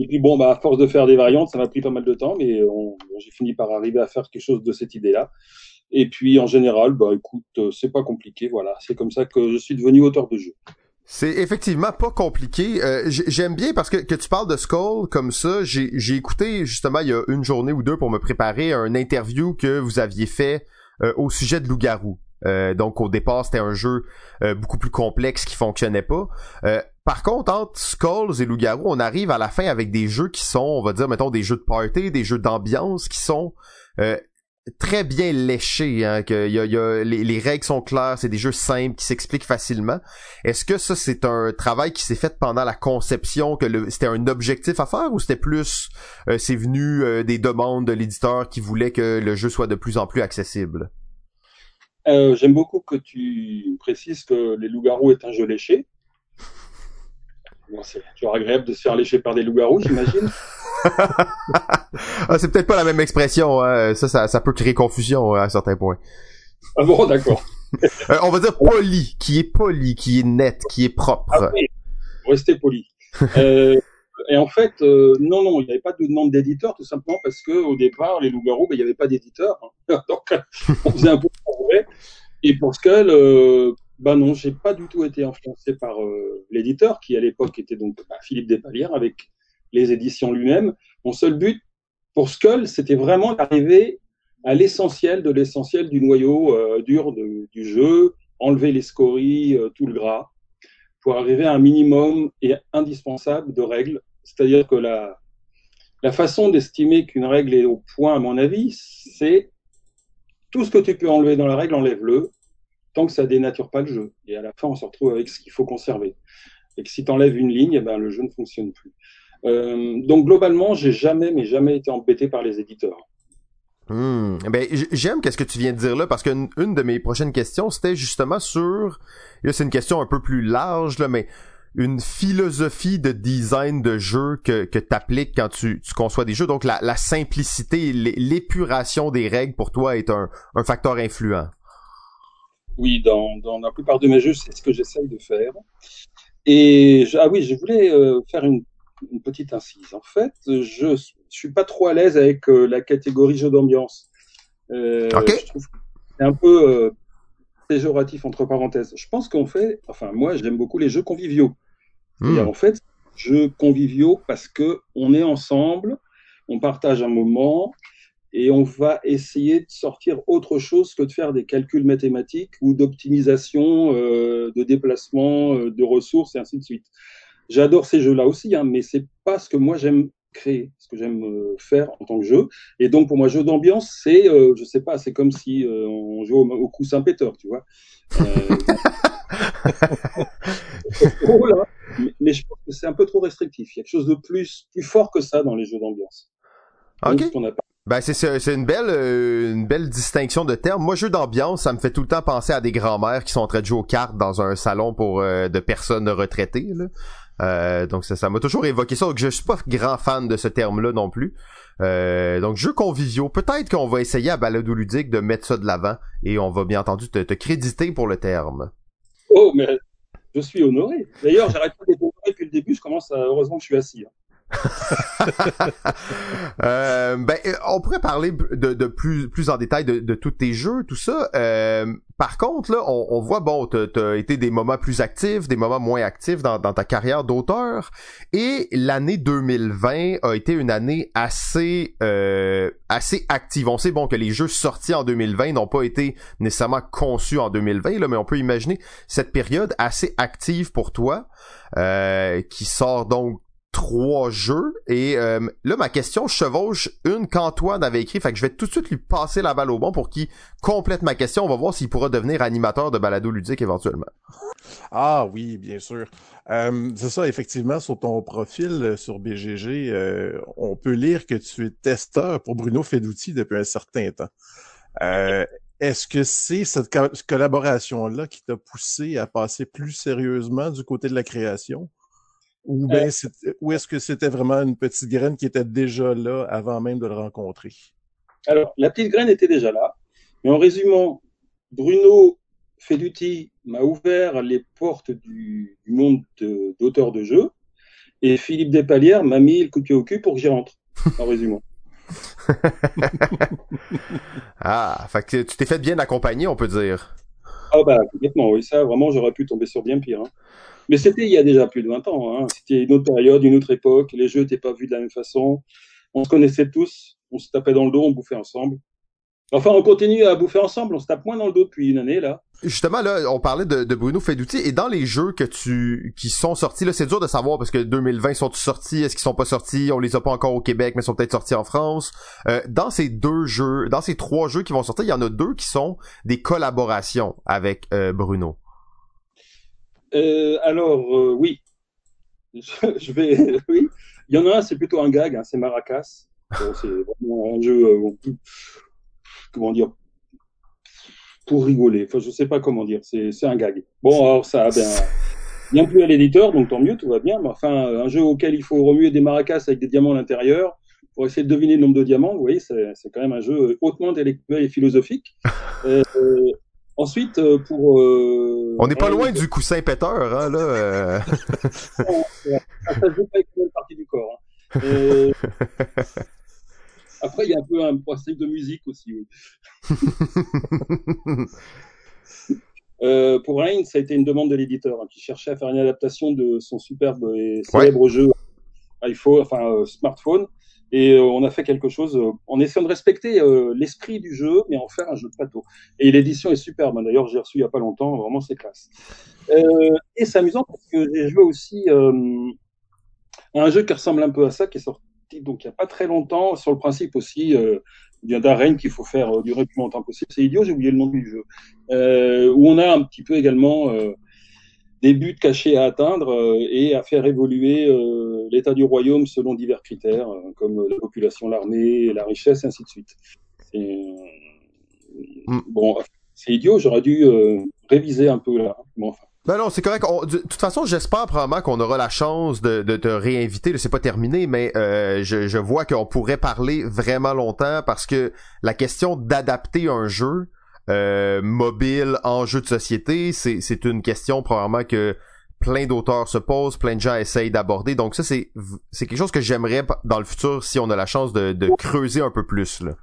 Speaker 4: Et puis bon, bah, à force de faire des variantes, ça m'a pris pas mal de temps, mais on- j'ai fini par arriver à faire quelque chose de cette idée-là. Et puis en général, bah écoute, euh, c'est pas compliqué, voilà. C'est comme ça que je suis devenu auteur de jeu.
Speaker 1: C'est effectivement pas compliqué. Euh, J'aime bien parce que, que tu parles de Skull comme ça. J'ai écouté justement il y a une journée ou deux pour me préparer un interview que vous aviez fait euh, au sujet de Loup-Garou. Euh, donc au départ c'était un jeu euh, beaucoup plus complexe qui fonctionnait pas. Euh, par contre entre Skulls et Loup-Garou on arrive à la fin avec des jeux qui sont on va dire mettons des jeux de party, des jeux d'ambiance qui sont euh, très bien léchés. Hein, que les, les règles sont claires, c'est des jeux simples qui s'expliquent facilement. Est-ce que ça, c'est un travail qui s'est fait pendant la conception, que c'était un objectif à faire, ou c'était plus, c'est venu des demandes de l'éditeur qui voulait que le jeu soit de plus en plus accessible?
Speaker 4: Euh, J'aime beaucoup que tu précises que Les Loups-Garous est un jeu léché. Bon, c'est toujours agréable de se faire lécher par des loups-garous, j'imagine. (laughs)
Speaker 1: ah, c'est peut-être pas la même expression, hein. ça, ça, ça peut créer confusion euh, à certains points.
Speaker 4: Ah bon, d'accord. (laughs)
Speaker 1: Euh, on va dire poli, qui est poli, qui est net, qui est propre.
Speaker 4: Ah oui, restez poli. (laughs) Euh, et en fait, euh, non, non, il n'y avait pas de demande d'éditeur, tout simplement parce que au départ, les loups-garous, ben, il n'y avait pas d'éditeur. hein. Donc, on faisait un peu Et pour Skull, euh, bah non, j'ai pas du tout été influencé par euh, l'éditeur, qui à l'époque était donc bah, Philippe Despalières, avec les éditions lui-même. Mon seul but pour Skull, c'était vraiment d'arriver à l'essentiel de l'essentiel du noyau euh, dur du jeu, enlever les scories, euh, tout le gras, pour arriver à un minimum et indispensable de règles. C'est-à-dire que la, la façon d'estimer qu'une règle est au point, à mon avis, c'est tout ce que tu peux enlever dans la règle, enlève-le, tant que ça dénature pas le jeu. Et à la fin, on se retrouve avec ce qu'il faut conserver. Et que si tu enlèves une ligne, eh ben, le jeu ne fonctionne plus. Euh, donc globalement, j'ai jamais, mais jamais été embêté par les éditeurs.
Speaker 1: Hmm. Ben, j- j'aime qu'est-ce que tu viens de dire là parce qu'une une de mes prochaines questions c'était justement sur, là c'est une question un peu plus large mais une philosophie de design de jeu que, que t'appliques quand tu, tu conçois des jeux. Donc la, la simplicité, l'é- l'épuration des règles pour toi est un, un facteur influent.
Speaker 4: Oui, dans, dans la plupart de mes jeux, c'est ce que j'essaye de faire. Et je- ah oui, je voulais euh, faire une, une petite incise. En fait, je, je suis pas trop à l'aise avec euh, la catégorie jeu d'ambiance. Euh,
Speaker 1: Ok.
Speaker 4: Je trouve c'est un peu euh, péjoratif entre parenthèses. Je pense qu'on fait, enfin moi, j'aime beaucoup les jeux conviviaux.
Speaker 1: Hmm.
Speaker 4: en fait, jeux conviviaux parce que on est ensemble, on partage un moment et on va essayer de sortir autre chose que de faire des calculs mathématiques ou d'optimisation euh, de déplacement, euh, de ressources et ainsi de suite. J'adore ces jeux-là aussi, hein, mais c'est pas ce que moi j'aime créer, ce que j'aime euh, faire en tant que jeu. Et donc pour moi, jeu d'ambiance, c'est, euh, je sais pas, c'est comme si euh, on jouait au, au coussin péteur, tu vois. Euh, (laughs) oh là, mais, mais je pense que c'est un peu trop restrictif. Il y a quelque chose de plus, plus fort que ça dans les jeux d'ambiance. Donc,
Speaker 1: Ok. Ben c'est une belle euh, une belle distinction de termes. Moi jeu d'ambiance, ça me fait tout le temps penser à des grands-mères qui sont en train de jouer aux cartes dans un salon pour euh, de personnes retraitées là. Euh, donc ça ça m'a toujours évoqué ça. Donc je suis pas grand fan de ce terme-là non plus. Euh, donc jeux conviviaux, peut-être qu'on va essayer à Balado Ludique de mettre ça de l'avant et on va bien entendu te, te créditer pour le terme.
Speaker 4: Oh, mais je suis honoré. D'ailleurs, j'arrête pas d'être honoré depuis le début. Je commence à, heureusement que je suis assis. hein. (laughs)
Speaker 1: Euh, ben, euh, on pourrait parler de, plus, en détail de, tous tes jeux, tout ça. Euh, par contre, là, on, voit, bon, t'as as été des moments plus actifs, des moments moins actifs dans, ta carrière d'auteur. Et l'année 2020 a été une année assez, euh, assez active. On sait, bon, que les jeux sortis en 2020 n'ont pas été nécessairement conçus en 2020, là, mais on peut imaginer cette période assez active pour toi, qui sort donc trois jeux et euh, là ma question chevauche une qu'Antoine avait écrit fait que je vais tout de suite lui passer la balle au bon pour qu'il complète ma question on va voir s'il pourra devenir animateur de balado ludique éventuellement
Speaker 5: Ah oui, bien sûr. Euh, c'est ça, effectivement, sur ton profil euh, sur BGG, euh, on peut lire que tu es testeur pour Bruno Feduti depuis un certain temps. Euh, Est-ce que c'est cette co- collaboration-là qui t'a poussé à passer plus sérieusement du côté de la création? Ou,
Speaker 4: Euh.
Speaker 5: c'est- ou est-ce que c'était vraiment une petite graine qui était déjà là avant même de le rencontrer?
Speaker 4: Alors, la petite graine était déjà là. Mais en résumant, Bruno Feduti m'a ouvert les portes du, du monde de- d'auteur de, jeux. Et Philippe Despalières m'a mis le coup de pied au cul pour que j'y rentre. En résumant. (laughs)
Speaker 1: ah fait que tu t'es fait bien accompagner on peut dire
Speaker 4: Ah bah complètement, oui, ça vraiment j'aurais pu tomber sur bien pire. hein. Mais c'était il y a déjà plus de 20 ans, hein. c'était une autre période, une autre époque, les jeux n'étaient pas vus de la même façon, on se connaissait tous, on se tapait dans le dos, on bouffait ensemble. Enfin, on continue à bouffer ensemble, on se tape moins dans le dos depuis une année là.
Speaker 1: justement là on parlait de, de Bruno Feduti et dans les jeux que tu qui sont sortis là c'est dur de savoir parce que 2020 sont sortis est-ce qu'ils sont pas sortis on les a pas encore au Québec mais ils sont peut-être sortis en France Euh, dans ces deux jeux dans ces trois jeux qui vont sortir il y en a deux qui sont des collaborations avec euh, Bruno
Speaker 4: Euh, alors euh, oui, (laughs) je, je vais, (laughs) oui, il y en a un, c'est plutôt un gag, hein, c'est Maracas. Bon, c'est vraiment un jeu, euh, comment dire, pour rigoler. Enfin, je sais pas comment dire, c'est un gag. Bon, alors ça, ben, bien plus à l'éditeur, donc tant mieux, tout va bien. Mais enfin, un jeu auquel il faut remuer des maracas avec des diamants à l'intérieur pour essayer de deviner le nombre de diamants, vous voyez, c'est quand même un jeu hautement intellectuel et philosophique. (laughs) Euh, euh, ensuite, euh, pour euh,
Speaker 1: on n'est pas loin du coussin péteur hein là euh. (laughs)
Speaker 4: ça se joue pas avec une partie du corps. hein. (laughs) Après, il y a un peu un principe de musique aussi. oui. (laughs) Euh, pour Rain, ça a été une demande de l'éditeur hein, qui cherchait à faire une adaptation de son superbe et célèbre jeu iPhone, enfin euh, smartphone. Et euh, on a fait quelque chose en essayant de respecter l'esprit du jeu, mais en faire un jeu de plateau. Et l'édition est superbe. hein. D'ailleurs, j'ai reçu il y a pas longtemps. Vraiment, c'est classe. Et c'est amusant parce que j'ai joué aussi à un jeu qui ressemble un peu à ça, qui est sorti donc il y a pas très longtemps, sur le principe aussi euh, d'un règne qu'il faut faire euh, durer le plus longtemps possible. C'est idiot, j'ai oublié le nom du jeu. Euh, où on a un petit peu également euh, des buts cachés à atteindre et à faire évoluer l'état du royaume selon divers critères, comme la population, l'armée, la richesse, et ainsi de suite. Et,
Speaker 1: Mm.
Speaker 4: Bon, c'est idiot, j'aurais dû réviser un peu là. Bon, enfin.
Speaker 1: Ben non, c'est correct. De toute façon, j'espère probablement qu'on aura la chance de, te réinviter. C'est pas terminé, mais euh, je, je vois qu'on pourrait parler vraiment longtemps parce que la question d'adapter un jeu euh, mobile en jeu de société, c'est une question probablement que plein d'auteurs se posent, plein de gens essayent d'aborder. Donc ça, c'est quelque chose que j'aimerais dans le futur si on a la chance de, de creuser un peu plus. Là.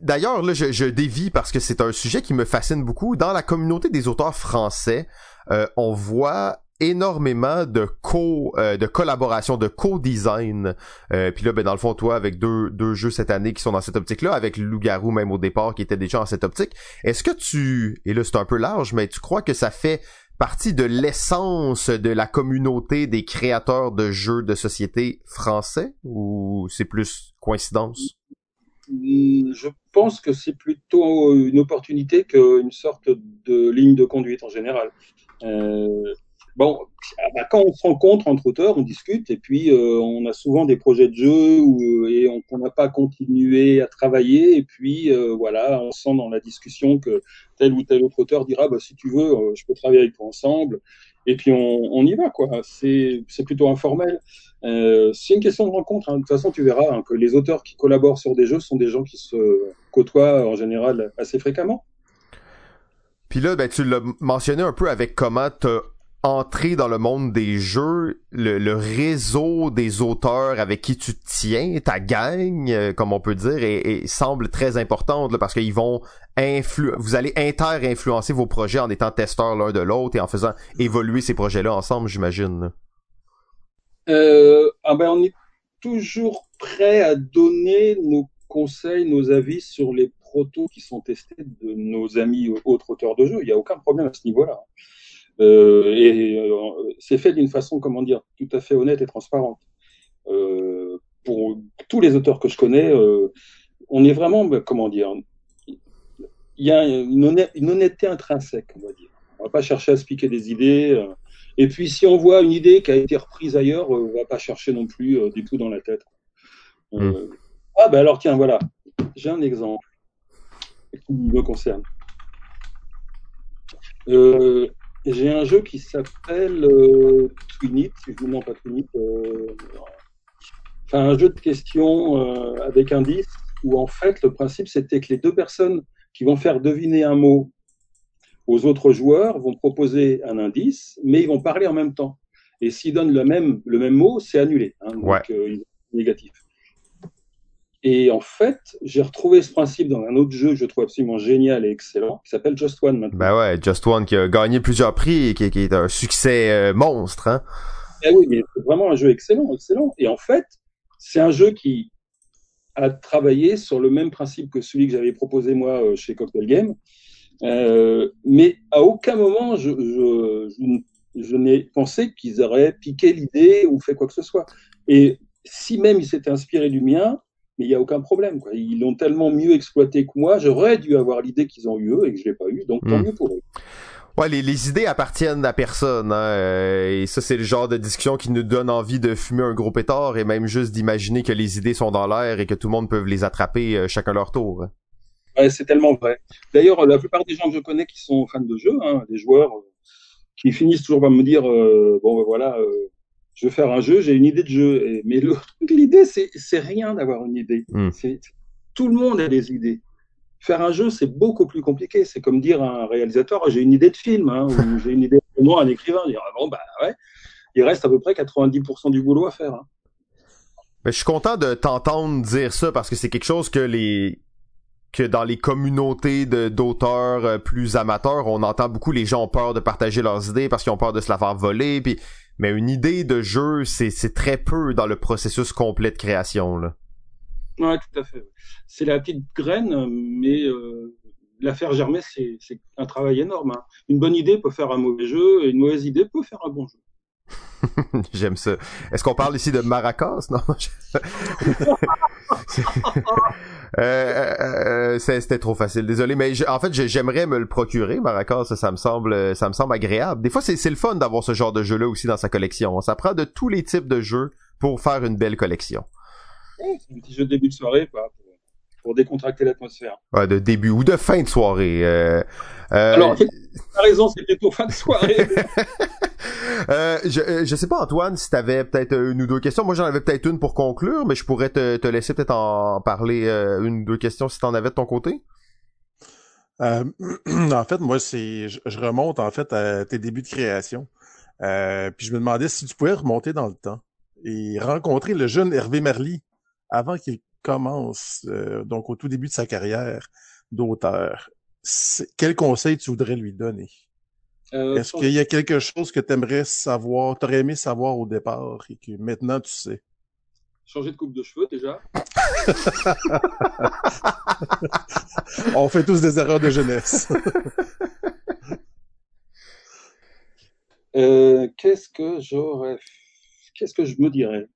Speaker 1: D'ailleurs, là, je, je dévie parce que c'est un sujet qui me fascine beaucoup. Dans la communauté des auteurs français, euh, on voit énormément de co euh, de collaboration, de co-design. Euh, puis là, ben dans le fond, toi, avec deux, deux jeux cette année qui sont dans cette optique-là, avec Loup-garou même au départ qui était déjà dans cette optique, est-ce que tu et là c'est un peu large, mais tu crois que ça fait partie de l'essence de la communauté des créateurs de jeux de société français ou c'est plus coïncidence?
Speaker 4: Hmm, je pense que c'est plutôt une opportunité qu'une sorte de ligne de conduite en général. Euh, bon, ah bah, quand on se rencontre entre auteurs, on discute et puis euh, on a souvent des projets de jeu où, et on n'a pas continué à travailler et puis euh, voilà, on sent dans la discussion que tel ou tel autre auteur dira bah, si tu veux, euh, je peux travailler avec toi ensemble et puis on, on y va quoi. C'est plutôt informel. Euh, c'est une question de rencontre. Hein. De toute façon, tu verras hein, que les auteurs qui collaborent sur des jeux sont des gens qui se côtoient en général assez fréquemment.
Speaker 1: Puis là, ben, tu l'as mentionné un peu avec comment t'as entré dans le monde des jeux, le, réseau des auteurs avec qui tu tiens, ta gang, euh, comme on peut dire, et, semble très importante parce qu'ils vont vous allez inter-influencer vos projets en étant testeurs l'un de l'autre et en faisant évoluer ces projets-là ensemble, j'imagine.
Speaker 4: Euh, ah ben on est toujours prêt à donner nos conseils, nos avis sur les protos qui sont testés de nos amis autres auteurs de jeux. Il n'y a aucun problème à ce niveau-là. Euh, et euh, c'est fait d'une façon, comment dire, tout à fait honnête et transparente. Euh, pour tous les auteurs que je connais, on est vraiment, ben, comment dire, il y a une, honnêteté intrinsèque, on va dire. On va pas chercher à se piquer des idées. et puis, si on voit une idée qui a été reprise ailleurs, on va pas chercher non plus des coups dans la tête. Hmm. Ah ben alors tiens, voilà, j'ai un exemple qui me concerne. Euh, j'ai un jeu qui s'appelle euh, Twinit, si je ne pas Twinit. Euh, enfin, un jeu de questions euh, avec indice où en fait le principe c'était que les deux personnes qui vont faire deviner un mot aux autres joueurs vont proposer un indice, mais ils vont parler en même temps. Et s'ils donnent le même, le même mot, c'est annulé. Hein, donc, euh, négatif. Et en fait, j'ai retrouvé ce principe dans un autre jeu que je trouve absolument génial et excellent, qui s'appelle Just One maintenant.
Speaker 1: Ben ouais, Just One qui a gagné plusieurs prix et qui, est un succès euh, monstre, hein.
Speaker 4: Eh oui, mais c'est vraiment un jeu excellent, excellent. Et en fait, c'est un jeu qui a travaillé sur le même principe que celui que j'avais proposé moi euh, chez Cocktail Game. Euh, mais à aucun moment je, je, je, je n'ai pensé qu'ils auraient piqué l'idée ou fait quoi que ce soit. Et si même ils s'étaient inspirés du mien, mais il n'y a aucun problème. Quoi. Ils l'ont tellement mieux exploité que moi, j'aurais dû avoir l'idée qu'ils ont eu eux et que je l'ai pas eu, donc tant hmm. mieux pour eux.
Speaker 1: Ouais, les, les, idées appartiennent à personne, hein, euh, et ça c'est le genre de discussion qui nous donne envie de fumer un gros pétard et même juste d'imaginer que les idées sont dans l'air et que tout le monde peut les attraper euh, chacun leur tour. Hein.
Speaker 4: Ouais, c'est tellement vrai. D'ailleurs, la plupart des gens que je connais qui sont fans de jeux, hein, des joueurs, euh, qui finissent toujours par me dire, bon ben voilà, je veux faire un jeu, j'ai une idée de jeu. mais (laughs) l'idée, c'est rien d'avoir une idée. Hmm. Tout le monde a des idées. Faire un jeu, c'est beaucoup plus compliqué. C'est comme dire à un réalisateur, j'ai une idée de film, hein, ou (laughs) j'ai une idée de moi, un écrivain. Dire, ah bon, bah ouais, il reste à peu près 90% du boulot à faire. Hein.
Speaker 1: je suis content de t'entendre dire ça parce que c'est quelque chose que les que dans les communautés d'auteurs euh, plus amateurs, on entend beaucoup les gens ont peur de partager leurs idées parce qu'ils ont peur de se la faire voler. Puis mais une idée de jeu, c'est très peu dans le processus complet de création. Là.
Speaker 4: Tout à fait. C'est la petite graine, mais euh, la faire germer, c'est un travail énorme. Hein. Une bonne idée peut faire un mauvais jeu, et une mauvaise idée peut faire un bon jeu. (laughs)
Speaker 1: J'aime ça. Est-ce qu'on parle ici de maracas? Non. (laughs) Euh, euh, euh, c'était trop facile. Désolé, mais en fait, j'aimerais me le procurer, Maracas. Ça, me semble, agréable. Des fois, c'est le fun d'avoir ce genre de jeu-là aussi dans sa collection. Ça prend de tous les types de jeux pour faire une belle collection.
Speaker 4: C'est un petit jeu de début de soirée, pour décontracter l'atmosphère.
Speaker 1: Ouais, de début ou de fin de soirée. Euh,
Speaker 4: euh... Alors, t'as raison, c'était pour fin de soirée. (laughs)
Speaker 1: euh, je, euh, je sais pas, Antoine, si t'avais peut-être une ou deux questions. Moi, j'en avais peut-être une pour conclure, mais je pourrais te, te laisser peut-être en parler euh, une ou deux questions si t'en avais de ton côté.
Speaker 5: Euh, (clears throat) en fait, moi, c'est, je, remonte en fait à tes débuts de création. puis je me demandais si tu pouvais remonter dans le temps et rencontrer le jeune Hervé Merly avant qu'il commence, euh, donc au tout début de sa carrière d'auteur, quel conseil tu voudrais lui donner?
Speaker 4: Euh,
Speaker 5: Est-ce qu'il y a quelque chose que tu aimerais savoir, t'aurais aimé savoir au départ et que maintenant tu sais?
Speaker 4: Changer de coupe de cheveux déjà. (laughs)
Speaker 5: On fait tous des erreurs de jeunesse. (laughs)
Speaker 4: Euh, qu'est-ce que j'aurais, qu'est-ce que je me dirais?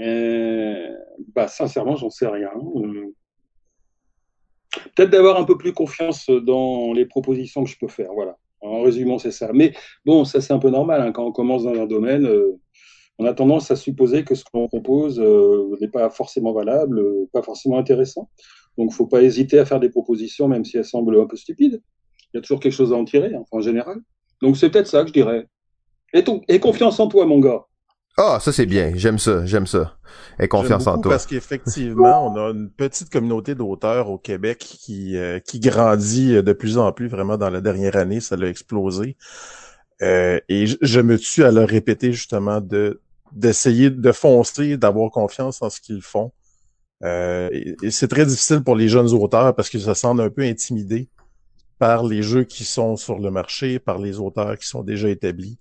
Speaker 4: Euh, Bah sincèrement, j'en sais rien. Euh, Peut-être d'avoir un peu plus confiance dans les propositions que je peux faire. Voilà. En résumant, c'est ça. Mais bon, ça c'est un peu normal hein. quand on commence dans un domaine. Euh, on a tendance à supposer que ce qu'on propose euh, n'est pas forcément valable, pas forcément intéressant. Donc, faut pas hésiter à faire des propositions, même si elles semblent un peu stupides. Il y a toujours quelque chose à en tirer, hein, en général. Donc, c'est peut-être ça que je dirais. Et, ton, et confiance en toi, mon gars.
Speaker 1: Ah, ça c'est bien. J'aime ça, j'aime ça. Et confiance en toi.
Speaker 5: Parce qu'effectivement, on a une petite communauté d'auteurs au Québec qui, euh, qui grandit de plus en plus. Vraiment, dans la dernière année, ça l'a explosé. Euh, et je, me tue à leur répéter justement de d'essayer de foncer, d'avoir confiance en ce qu'ils font. Euh, et et c'est très difficile pour les jeunes auteurs parce qu'ils se sentent un peu intimidés par les jeux qui sont sur le marché, par les auteurs qui sont déjà établis.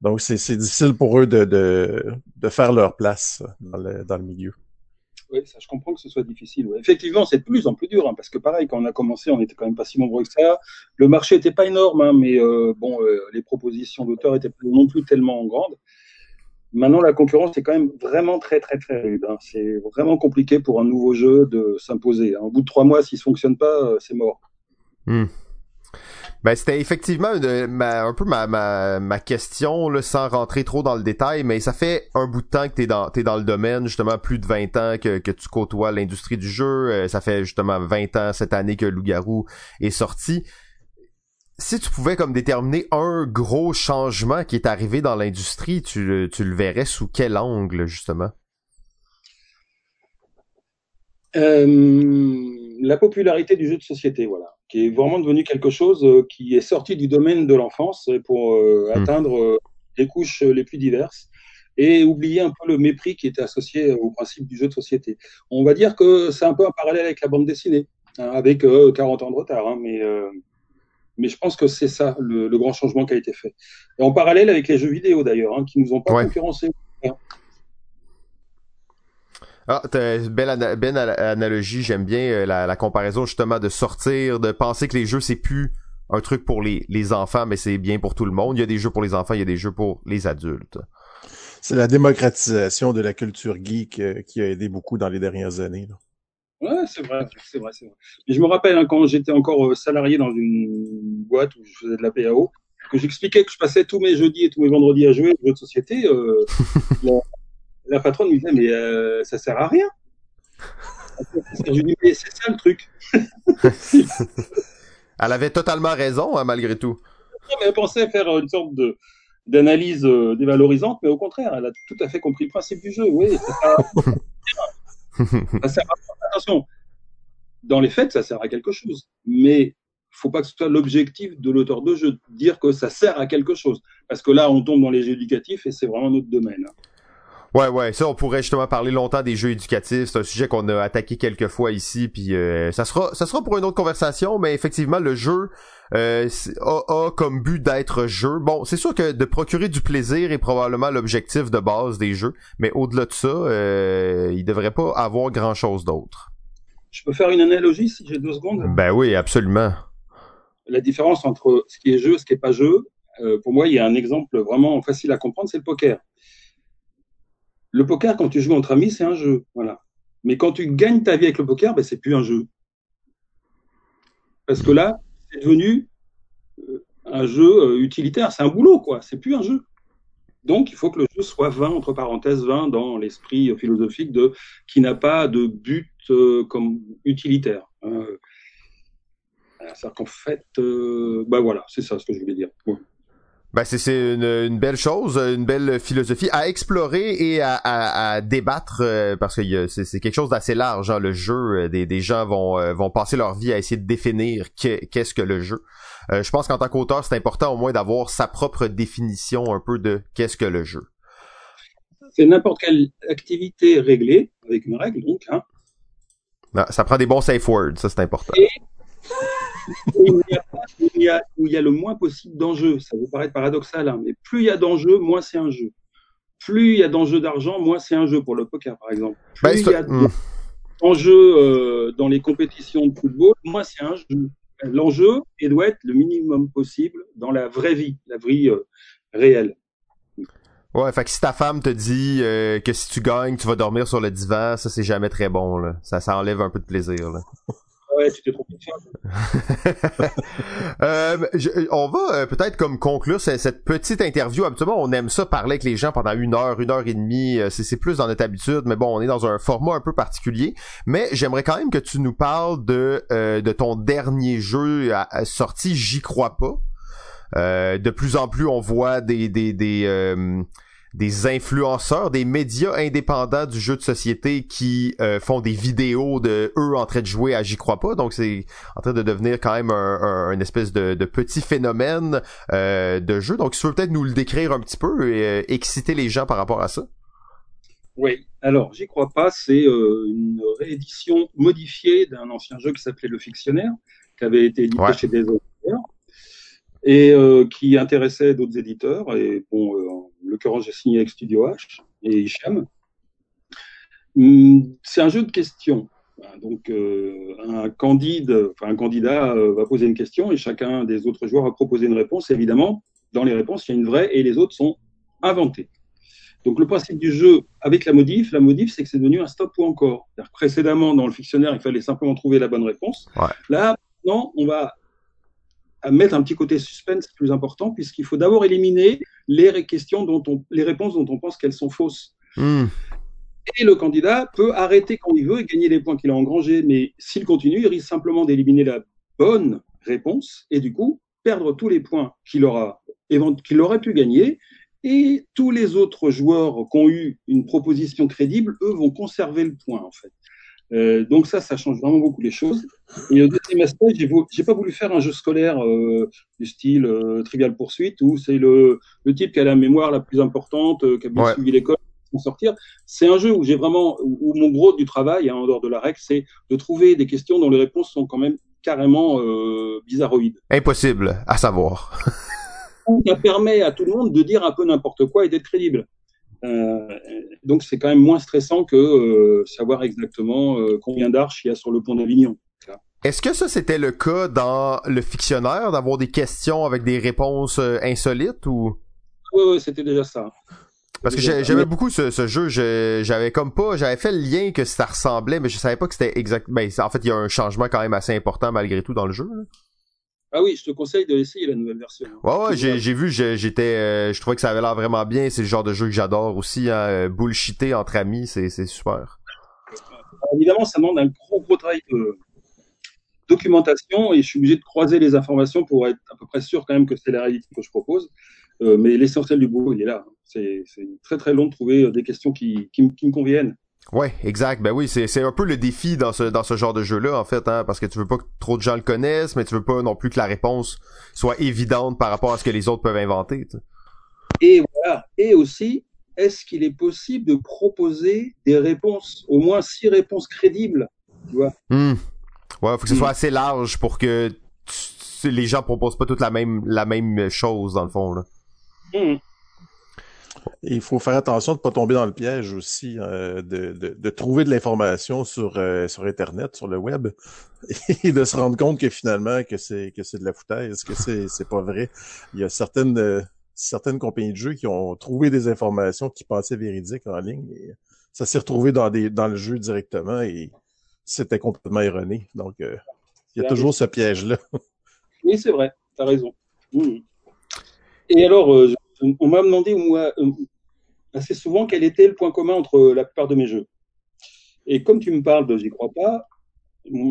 Speaker 5: Donc, c'est c'est difficile pour eux de, de, de faire leur place dans le, dans le milieu.
Speaker 4: Oui, ça, je comprends que ce soit difficile. ouais. Effectivement, c'est de plus en plus dur, hein, parce que pareil, quand on a commencé, on n'était quand même pas si nombreux que ça. Le marché n'était pas énorme, hein, mais euh, bon, euh, les propositions d'auteurs étaient pas non plus tellement grandes. Maintenant, la concurrence est quand même vraiment très, très, très rude. hein. C'est vraiment compliqué pour un nouveau jeu de s'imposer. hein. Au bout de trois mois, s'il ne fonctionne pas, euh, c'est mort.
Speaker 1: Ben, c'était effectivement un peu ma, question, sans rentrer trop dans le détail, mais ça fait un bout de temps que dans, t'es dans le domaine, justement, plus de 20 ans que, tu côtoies l'industrie du jeu. Euh, ça fait justement 20 ans cette année que Loup-Garou est sorti. Si tu pouvais comme déterminer un gros changement qui est arrivé dans l'industrie, tu, le- tu le verrais sous quel angle, justement?
Speaker 4: Euh, la popularité du jeu de société, voilà, qui est vraiment devenu quelque chose euh, qui est sorti du domaine de l'enfance pour euh,
Speaker 1: Hmm.
Speaker 4: atteindre euh, les couches les plus diverses et oublier un peu le mépris qui était associé au principe du jeu de société. On va dire que c'est un peu un parallèle avec la bande dessinée, hein, avec euh, 40 ans de retard, hein, mais euh, mais je pense que c'est ça le, le grand changement qui a été fait. Et en parallèle avec les jeux vidéo d'ailleurs, hein, qui nous ont pas
Speaker 1: Ouais.
Speaker 4: concurrencés.
Speaker 1: Ah, t'as une belle, ana- belle ana- analogie, j'aime bien euh, la, la comparaison justement de sortir, de penser que les jeux c'est plus un truc pour les, les enfants, mais c'est bien pour tout le monde. Il y a des jeux pour les enfants, il y a des jeux pour les adultes.
Speaker 5: C'est la démocratisation de la culture geek euh, qui a aidé beaucoup dans les dernières années. là.
Speaker 4: Ouais, c'est vrai, c'est vrai, c'est vrai. Et je me rappelle hein, quand j'étais encore euh, salarié dans une boîte où je faisais de la PAO, que j'expliquais que je passais tous mes jeudis et tous mes vendredis à jouer aux jeux de société. euh, (laughs) la, la patronne me disait mais euh, ça sert à rien. Mais c'est ça le truc. (laughs)
Speaker 1: Elle avait totalement raison, hein, malgré tout.
Speaker 4: Elle pensait faire une sorte de d'analyse euh, dévalorisante, mais au contraire, elle a tout à fait compris le principe du jeu. Oui, (laughs) ça sert à- ça sert à- attention. Dans les faits, ça sert à quelque chose, mais faut pas que ce soit l'objectif de l'auteur de jeu de dire que ça sert à quelque chose, parce que là, on tombe dans les jeux éducatifs et c'est vraiment notre domaine.
Speaker 1: Ouais, ouais, ça, on pourrait justement parler longtemps des jeux éducatifs. C'est un sujet qu'on a attaqué quelques fois ici, puis euh, ça sera, ça sera pour une autre conversation. Mais effectivement, le jeu euh, a, a comme but d'être jeu. Bon, c'est sûr que de procurer du plaisir est probablement l'objectif de base des jeux, mais au-delà de ça, euh, il devrait pas avoir grand-chose d'autre.
Speaker 4: Je peux faire une analogie si j'ai deux secondes?
Speaker 1: Ben oui, absolument.
Speaker 4: La différence entre ce qui est jeu et ce qui est pas jeu, euh, pour moi, il y a un exemple vraiment facile à comprendre, c'est le poker. Le poker, quand tu joues entre amis, c'est un jeu, voilà. Mais quand tu gagnes ta vie avec le poker, ben c'est plus un jeu. Parce que là, c'est devenu euh, un jeu euh, utilitaire, c'est un boulot, quoi. C'est plus un jeu. Donc, il faut que le jeu soit vain, entre parenthèses, vain dans l'esprit philosophique qui n'a pas de but euh, comme utilitaire. C'est-à-dire qu'en fait, bah voilà, c'est ça ce que je voulais dire.
Speaker 1: Ben c'est c'est une, une belle chose, une belle philosophie à explorer et à, à, à débattre euh, parce que c'est c'est quelque chose d'assez large. hein, le jeu, euh, des, des gens vont euh, vont passer leur vie à essayer de définir qu'est- qu'est-ce que le jeu. Euh, je pense qu'en tant qu'auteur, c'est important au moins d'avoir sa propre définition un peu de qu'est-ce que le jeu.
Speaker 4: C'est n'importe quelle activité réglée, avec une règle donc, hein,
Speaker 1: Non, ça prend des bons safe words, ça c'est important.
Speaker 4: Où il, y a, où, il y a, où il y a le moins possible d'enjeux. Ça peut paraître paradoxal, hein, mais plus il y a d'enjeux, moins c'est un jeu. Plus il y a d'enjeux d'argent, moins c'est un jeu pour le poker, par exemple. Plus
Speaker 1: Ben,
Speaker 4: il y a d'enjeux euh, dans les compétitions de football, moins c'est un jeu. L'enjeu doit être le minimum possible dans la vraie vie, la vie euh, réelle.
Speaker 1: Ouais, fait que si ta femme te dit euh, que si tu gagnes, tu vas dormir sur le divan, ça c'est jamais très bon, là. Ça, ça enlève un peu de plaisir, là.
Speaker 4: Ouais, femme. (laughs)
Speaker 1: Euh, on va euh, peut-être comme conclure ce- cette petite interview. Habituellement, on aime ça parler avec les gens pendant une heure, une heure et demie. Euh, C'est plus dans notre habitude, mais bon, on est dans un format un peu particulier. Mais j'aimerais quand même que tu nous parles de ton dernier jeu sorti. J'y crois pas. De plus en plus, on voit des des des influenceurs, des médias indépendants du jeu de société qui euh, font des vidéos de eux en train de jouer à J'y crois pas. Donc c'est en train de devenir quand même un, un- une espèce de, de petit phénomène euh, de jeu. Donc, tu veux peut-être nous le décrire un petit peu et euh, exciter les gens par rapport à ça.
Speaker 4: Oui, alors j'y crois pas, c'est euh, une réédition modifiée d'un ancien jeu qui s'appelait Le Fictionnaire, qui avait été édité
Speaker 1: Ouais.
Speaker 4: chez des auteurs et euh, qui intéressait d'autres éditeurs. Et bon, euh, en l'occurrence, j'ai signé avec Studio H et Hicham. Hum, C'est un jeu de questions. Donc, euh, un, candide, enfin, un candidat va poser une question et chacun des autres joueurs va proposer une réponse. Et évidemment, dans les réponses, il y a une vraie et les autres sont inventées. Donc le principe du jeu avec la modif, la modif, c'est que c'est devenu un stop ou encore. Précédemment, dans le fictionnaire, il fallait simplement trouver la bonne réponse.
Speaker 1: Ouais.
Speaker 4: Là, maintenant, on va à mettre un petit côté suspense plus important, puisqu'il faut d'abord éliminer les questions dont on, les réponses dont on pense qu'elles sont fausses.
Speaker 1: Hmm.
Speaker 4: Et le candidat peut arrêter quand il veut et gagner les points qu'il a engrangés. Mais s'il continue, il risque simplement d'éliminer la bonne réponse et du coup perdre tous les points qu'il aura, qu'il aurait pu gagner. Et tous les autres joueurs qui ont eu une proposition crédible, eux, vont conserver le point, en fait. Euh, donc ça, ça change vraiment beaucoup les choses. Et au deuxième aspect, j'ai j'ai pas voulu faire un jeu scolaire euh, du style euh, Trivial Poursuite où c'est le, le type qui a la mémoire la plus importante, euh, qui a bien
Speaker 1: Ouais.
Speaker 4: suivi l'école, s'en sortir. C'est un jeu où j'ai vraiment, où, où mon gros du travail, hein, en dehors de la règle, c'est de trouver des questions dont les réponses sont quand même carrément euh, bizarroïdes.
Speaker 1: Impossible à savoir.
Speaker 4: Ça permet à tout le monde de dire un peu n'importe quoi et d'être crédible. Euh, donc c'est quand même moins stressant que euh, savoir exactement euh, combien d'arches il y a sur le pont d'Avignon.
Speaker 1: Est-ce que ça c'était le cas dans le fictionnaire d'avoir des questions avec des réponses insolites ou?
Speaker 4: Oui, oui, c'était déjà ça.
Speaker 1: parce que j'aimais
Speaker 4: Mais-
Speaker 1: beaucoup ce, ce jeu, je- j'avais comme pas, j'avais fait le lien que ça ressemblait, mais je savais pas que c'était exact. Ben en fait il y a un changement quand même assez important malgré tout dans le jeu. là.
Speaker 4: Ah oui, je te conseille de l'essayer la nouvelle version.
Speaker 1: Ouais, ouais, j'ai, vu, j'étais, euh, je trouvais que ça avait l'air vraiment bien. C'est le genre de jeu que j'adore aussi. Hein, euh, bullshiter entre amis, c'est, super.
Speaker 4: Alors, évidemment, ça demande un gros, gros travail de documentation et je suis obligé de croiser les informations pour être à peu près sûr quand même que c'est la réalité que je propose. Euh, mais l'essentiel du boulot, il est là. C'est, c'est très très long de trouver des questions qui, qui me conviennent.
Speaker 1: Ouais, exact. Ben oui, c'est, c'est un peu le défi dans ce, dans ce genre de jeu-là, en fait, hein, parce que tu veux pas que trop de gens le connaissent, mais tu veux pas non plus que la réponse soit évidente par rapport à ce que les autres peuvent inventer.
Speaker 4: Et voilà. Et aussi, est-ce qu'il est possible de proposer des réponses, au moins six réponses crédibles Tu vois?
Speaker 1: Hmm. Ouais, faut que ce
Speaker 4: Hmm.
Speaker 1: soit assez large pour que tu- les gens proposent pas toute la même, la même chose, dans le fond, là.
Speaker 4: Hum.
Speaker 5: Et il faut faire attention de ne pas tomber dans le piège aussi, euh, de, de, de trouver de l'information sur, euh, sur Internet, sur le web, (laughs) et de se rendre compte que finalement que c'est que c'est de la foutaise, que c'est c'est pas vrai. Il y a certaines euh, certaines compagnies de jeux qui ont trouvé des informations qui pensaient véridiques en ligne et ça s'est retrouvé dans des dans le jeu directement et c'était complètement erroné. Donc il y a toujours ce piège-là.
Speaker 4: Oui, c'est vrai, tu as raison. Mhm. Et alors, euh, on m'a demandé moi, euh, assez souvent quel était le point commun entre la plupart de mes jeux. Et comme tu me parles de J'y crois pas,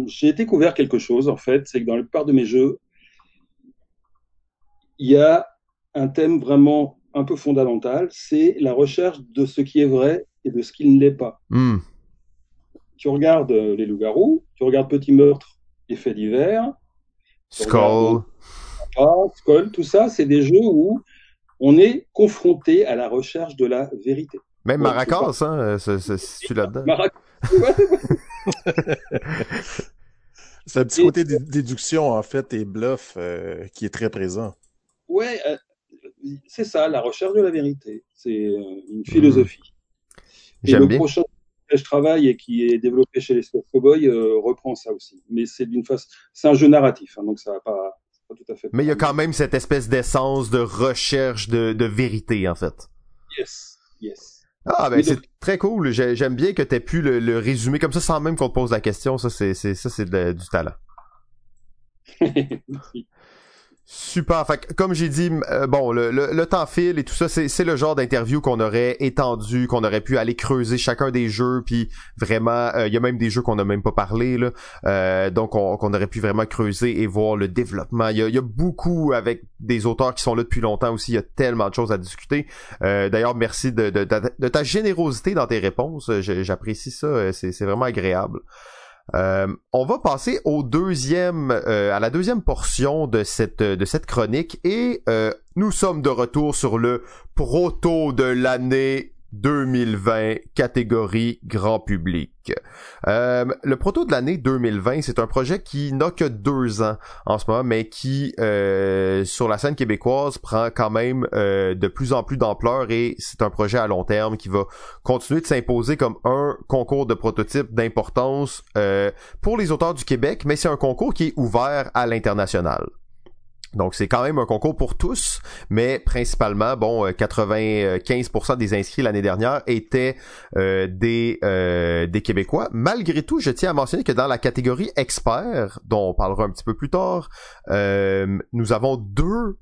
Speaker 4: j'ai découvert quelque chose en fait, c'est que dans la plupart de mes jeux, il y a un thème vraiment un peu fondamental, c'est la recherche de ce qui est vrai et de ce qui ne l'est pas.
Speaker 1: Hmm.
Speaker 4: Tu regardes euh, Les Loups-Garous, tu regardes Petit Meurtre et Faits divers,
Speaker 1: Skull.
Speaker 4: Ah, Skoll, tout ça, c'est des jeux où on est confronté à la recherche de la vérité.
Speaker 1: Même
Speaker 4: Ouais,
Speaker 1: Maracas, hein, euh, (laughs) c'est, c'est, c'est là-dedans.
Speaker 5: C'est un petit côté de déduction, en fait, et bluff euh, qui est très présent.
Speaker 4: Ouais, euh, c'est ça, la recherche de la vérité. C'est une philosophie. Et le prochain je travaille et qui est développé chez les Cowboys reprend ça aussi. Mais c'est d'une façon, c'est un jeu narratif, hein, donc ça va pas, pas, tout à fait.
Speaker 1: Mais il y a quand même cette espèce d'essence de recherche de, de vérité, en fait.
Speaker 4: Yes, yes.
Speaker 1: Ah ben c'est très cool. J'aime bien que tu aies pu le, résumer comme ça sans même qu'on te pose la question. Ça c'est ça c'est du talent. (laughs) Super. Fait comme j'ai dit, euh, bon, le, le, temps file et tout ça, c'est le genre d'interview qu'on aurait étendu, qu'on aurait pu aller creuser chacun des jeux, puis vraiment, euh, il y a même des jeux qu'on n'a même pas parlé, là, euh, donc qu'on aurait pu vraiment creuser et voir le développement. Il y a, beaucoup avec des auteurs qui sont là depuis longtemps aussi. Il y a tellement de choses à discuter. D'ailleurs, merci de, de, de, ta générosité dans tes réponses. J'apprécie ça. C'est vraiment agréable. Euh, on va passer au deuxième, euh, à la deuxième portion de cette de cette chronique et euh, nous sommes de retour sur le proto de l'année 2020 catégorie grand public. Euh, le proto de l'année 2020, c'est un projet qui n'a que deux ans en ce moment, mais qui euh, sur la scène québécoise prend quand même euh, de plus en plus d'ampleur et c'est un projet à long terme qui va continuer de s'imposer comme un concours de prototype d'importance pour les auteurs du Québec, mais c'est un concours qui est ouvert à l'international. Donc c'est quand même un concours pour tous, mais principalement, bon, 95% euh, des inscrits l'année dernière étaient euh, des euh, des Québécois. Malgré tout, je tiens à mentionner que dans la catégorie expert, dont on parlera un petit peu plus tard, nous avons deux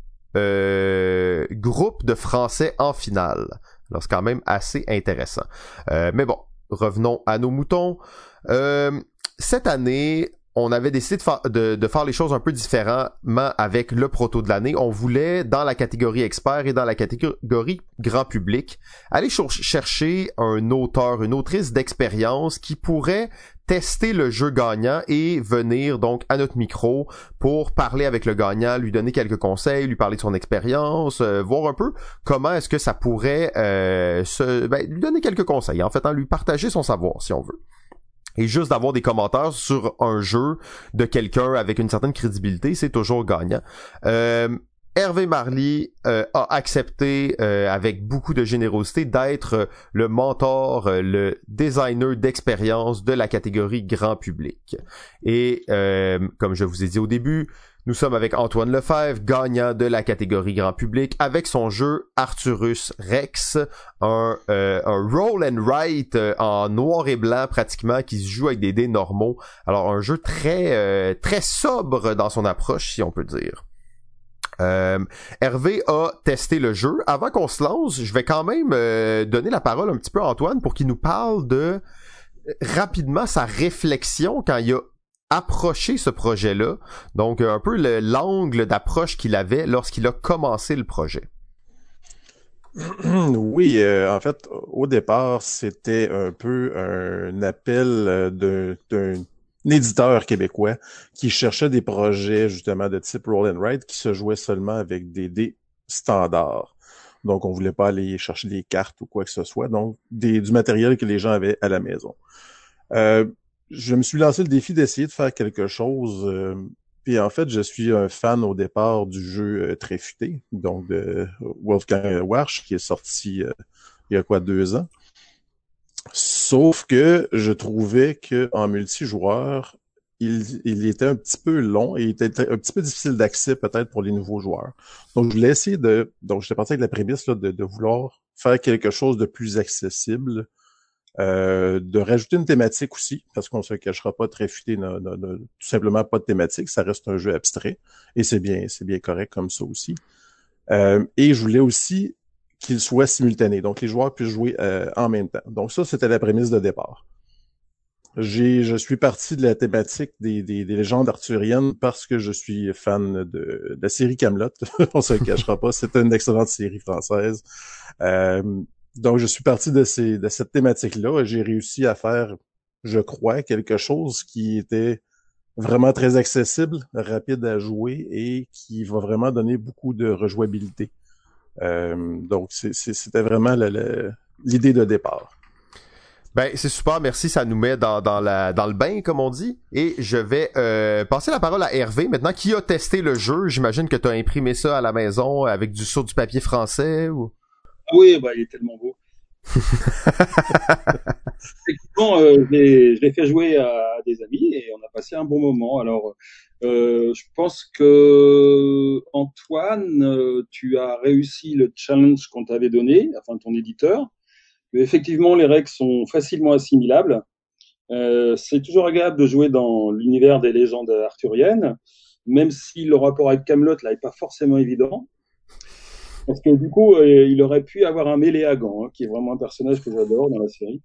Speaker 1: groupes de Français en finale. Alors c'est quand même assez intéressant. mais bon, revenons à nos moutons. cette année, on avait décidé de, faire les choses un peu différemment avec le proto de l'année. On voulait, dans la catégorie expert et dans la catégorie grand public, aller chercher un auteur, une autrice d'expérience qui pourrait tester le jeu gagnant et venir donc à notre micro pour parler avec le gagnant, lui donner quelques conseils, lui parler de son expérience, euh, voir un peu comment est-ce que ça pourrait euh, se, ben, lui donner quelques conseils, en fait, en lui partager son savoir si on veut et juste d'avoir des commentaires sur un jeu de quelqu'un avec une certaine crédibilité, c'est toujours gagnant. Euh, Hervé Marly euh, a accepté euh, avec beaucoup de générosité d'être le mentor, le designer d'expérience de la catégorie grand public. Et comme je vous ai dit au début, nous sommes avec Antoine Lefebvre, gagnant de la catégorie grand public, avec son jeu Arturus Rex, un, euh, un roll and write euh, en noir et blanc pratiquement qui se joue avec des dés normaux. Alors un jeu très euh, très sobre dans son approche, si on peut dire. Hervé a testé le jeu. Avant qu'on se lance, je vais quand même donner la parole un petit peu à Antoine pour qu'il nous parle de rapidement sa réflexion quand il a approcher ce projet-là. Donc, un peu l'angle d'approche qu'il avait lorsqu'il a commencé le projet. (clears throat)
Speaker 5: Oui, euh, en fait, au départ, c'était un peu un appel euh, d'un éditeur québécois qui cherchait des projets justement de type roll and write qui se jouaient seulement avec des dés standards. Donc, on voulait pas aller chercher des cartes ou quoi que ce soit. Donc, du matériel que les gens avaient à la maison. Euh, je me suis lancé le défi d'essayer de faire quelque chose. Euh, puis en fait, je suis un fan au départ du jeu euh, Tréfuté, donc de Wolfgang Warsch, qui est sorti euh, il y a quoi deux ans. Sauf que je trouvais que en multijoueur, il, était un petit peu long et il était un petit peu difficile d'accès peut-être pour les nouveaux joueurs. Donc je voulais essayer de, donc j'étais parti avec la prémisse là, de vouloir faire quelque chose de plus accessible euh, de rajouter une thématique aussi, parce qu'on se cachera pas très futé, tout simplement pas de thématique, ça reste un jeu abstrait, et c'est bien, c'est bien correct comme ça aussi. Euh, et je voulais aussi qu'il soit simultané, donc les joueurs puissent jouer euh, en même temps. Donc ça, c'était la prémisse de départ. J'ai, je suis parti de la thématique des, des, légendes arthuriennes parce que je suis fan de, de la série Camelot. (laughs) On se cachera pas, c'est une excellente série française. Euh, donc, je suis parti de, ces, de cette thématique-là et j'ai réussi à faire, je crois, quelque chose qui était vraiment très accessible, rapide à jouer et qui va vraiment donner beaucoup de rejouabilité. Euh, donc, c'était vraiment l'idée de départ.
Speaker 1: Ben c'est super, merci, ça nous met dans, dans la dans le bain comme on dit. Et je vais euh, passer la parole à Hervé maintenant qui a testé le jeu. J'imagine que tu as imprimé ça à la maison avec du sur du papier français ou?
Speaker 4: Oui, bah il est tellement beau. (laughs) Effectivement, euh, je l'ai fait jouer à des amis et on a passé un bon moment. Alors, euh, je pense que Antoine, euh, tu as réussi le challenge qu'on t'avait donné, enfin ton éditeur effectivement, les règles sont facilement assimilables. Euh, c'est toujours agréable de jouer dans l'univers des légendes arthuriennes, même si le rapport avec Camelot là est pas forcément évident. Parce que du coup, euh, il aurait pu avoir un Méléagan, hein, qui est vraiment un personnage que j'adore dans la série.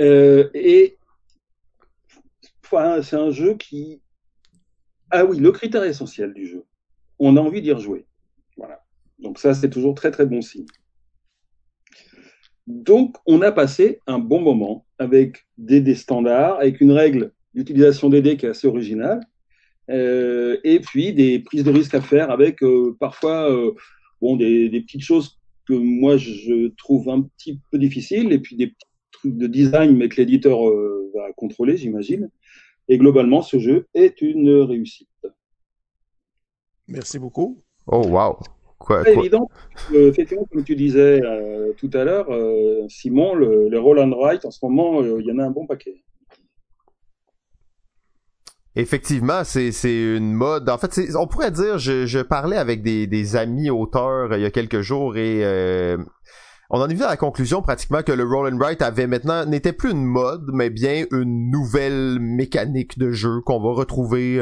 Speaker 4: Euh, et c'est un jeu qui... Ah oui, le critère essentiel du jeu. On a envie d'y rejouer. Voilà. Donc ça, c'est toujours très très bon signe. Donc, on a passé un bon moment avec des dés standards, avec une règle d'utilisation des dés qui est assez originale, euh, et puis des prises de risque à faire avec euh, parfois euh, bon, des, des, petites choses que moi je trouve un petit peu difficiles, et puis des petits trucs de design, mais que l'éditeur euh, va contrôler, j'imagine. Et globalement, ce jeu est une réussite.
Speaker 5: Merci beaucoup.
Speaker 1: Oh, wow!
Speaker 4: Quoi, quoi? évident. Euh, effectivement, comme tu disais euh, tout à l'heure, euh, Simon, le, le roll and write, en ce moment, il y en a un bon paquet.
Speaker 1: Effectivement, c'est une mode. En fait, on pourrait dire, je, parlais avec des, amis auteurs il y a quelques jours et on en est venu à la conclusion pratiquement que le roll and write avait maintenant n'était plus une mode, mais bien une nouvelle mécanique de jeu qu'on va retrouver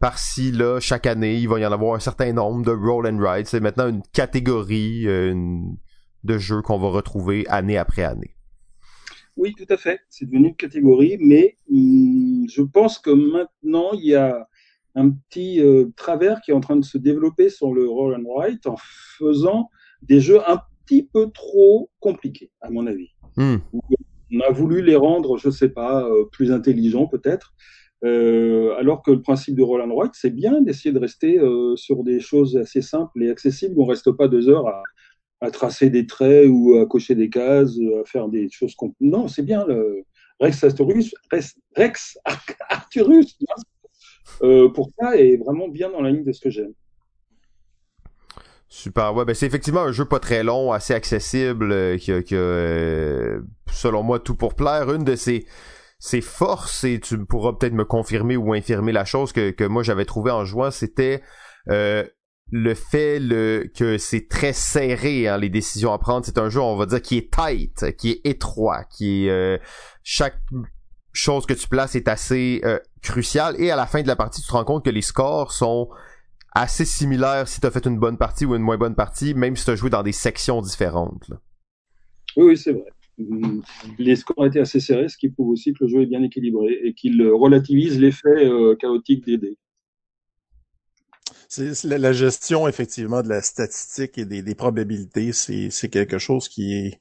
Speaker 1: par-ci, là, chaque année, il va y en avoir un certain nombre de roll and ride. C'est maintenant une catégorie euh, de jeux qu'on va retrouver année après année.
Speaker 4: Oui, tout à fait. C'est devenu une catégorie, mais hum, je pense que maintenant, il y a un petit euh, travers qui est en train de se développer sur le roll and write en faisant des jeux un petit peu trop compliqués, à mon avis.
Speaker 1: Hmm.
Speaker 4: On a voulu les rendre, je sais pas, euh, plus intelligents peut-être. Euh, alors que le principe de Roland White, c'est bien d'essayer de rester euh, sur des choses assez simples et accessibles. On reste pas deux heures à, à, tracer des traits ou à cocher des cases, à faire des choses. Non, c'est bien le Rex Arturus. Rex, Arturus, euh, pour ça est vraiment bien dans la ligne de ce que j'aime.
Speaker 1: Super, ouais, ben c'est effectivement un jeu pas très long, assez accessible, euh, euh, selon moi tout pour plaire. Une de ses forces, et tu pourras peut-être me confirmer ou infirmer la chose que, que moi j'avais trouvé en jouant, c'était euh, le fait que c'est très serré hein, les décisions à prendre. C'est un jeu, on va dire, qui est tight, qui est étroit, qui est euh, chaque chose que tu places est assez euh, cruciale. Et à la fin de la partie, tu te rends compte que les scores sont assez similaires si tu as fait une bonne partie ou une moins bonne partie, même si tu as joué dans des sections différentes.
Speaker 4: Oui, oui, c'est vrai les scores été assez serrés, ce qui prouve aussi que le jeu est bien équilibré et qu'il relativise l'effet euh, chaotique des dés.
Speaker 5: C'est la gestion effectivement de la statistique et des, probabilités, c'est quelque chose qui est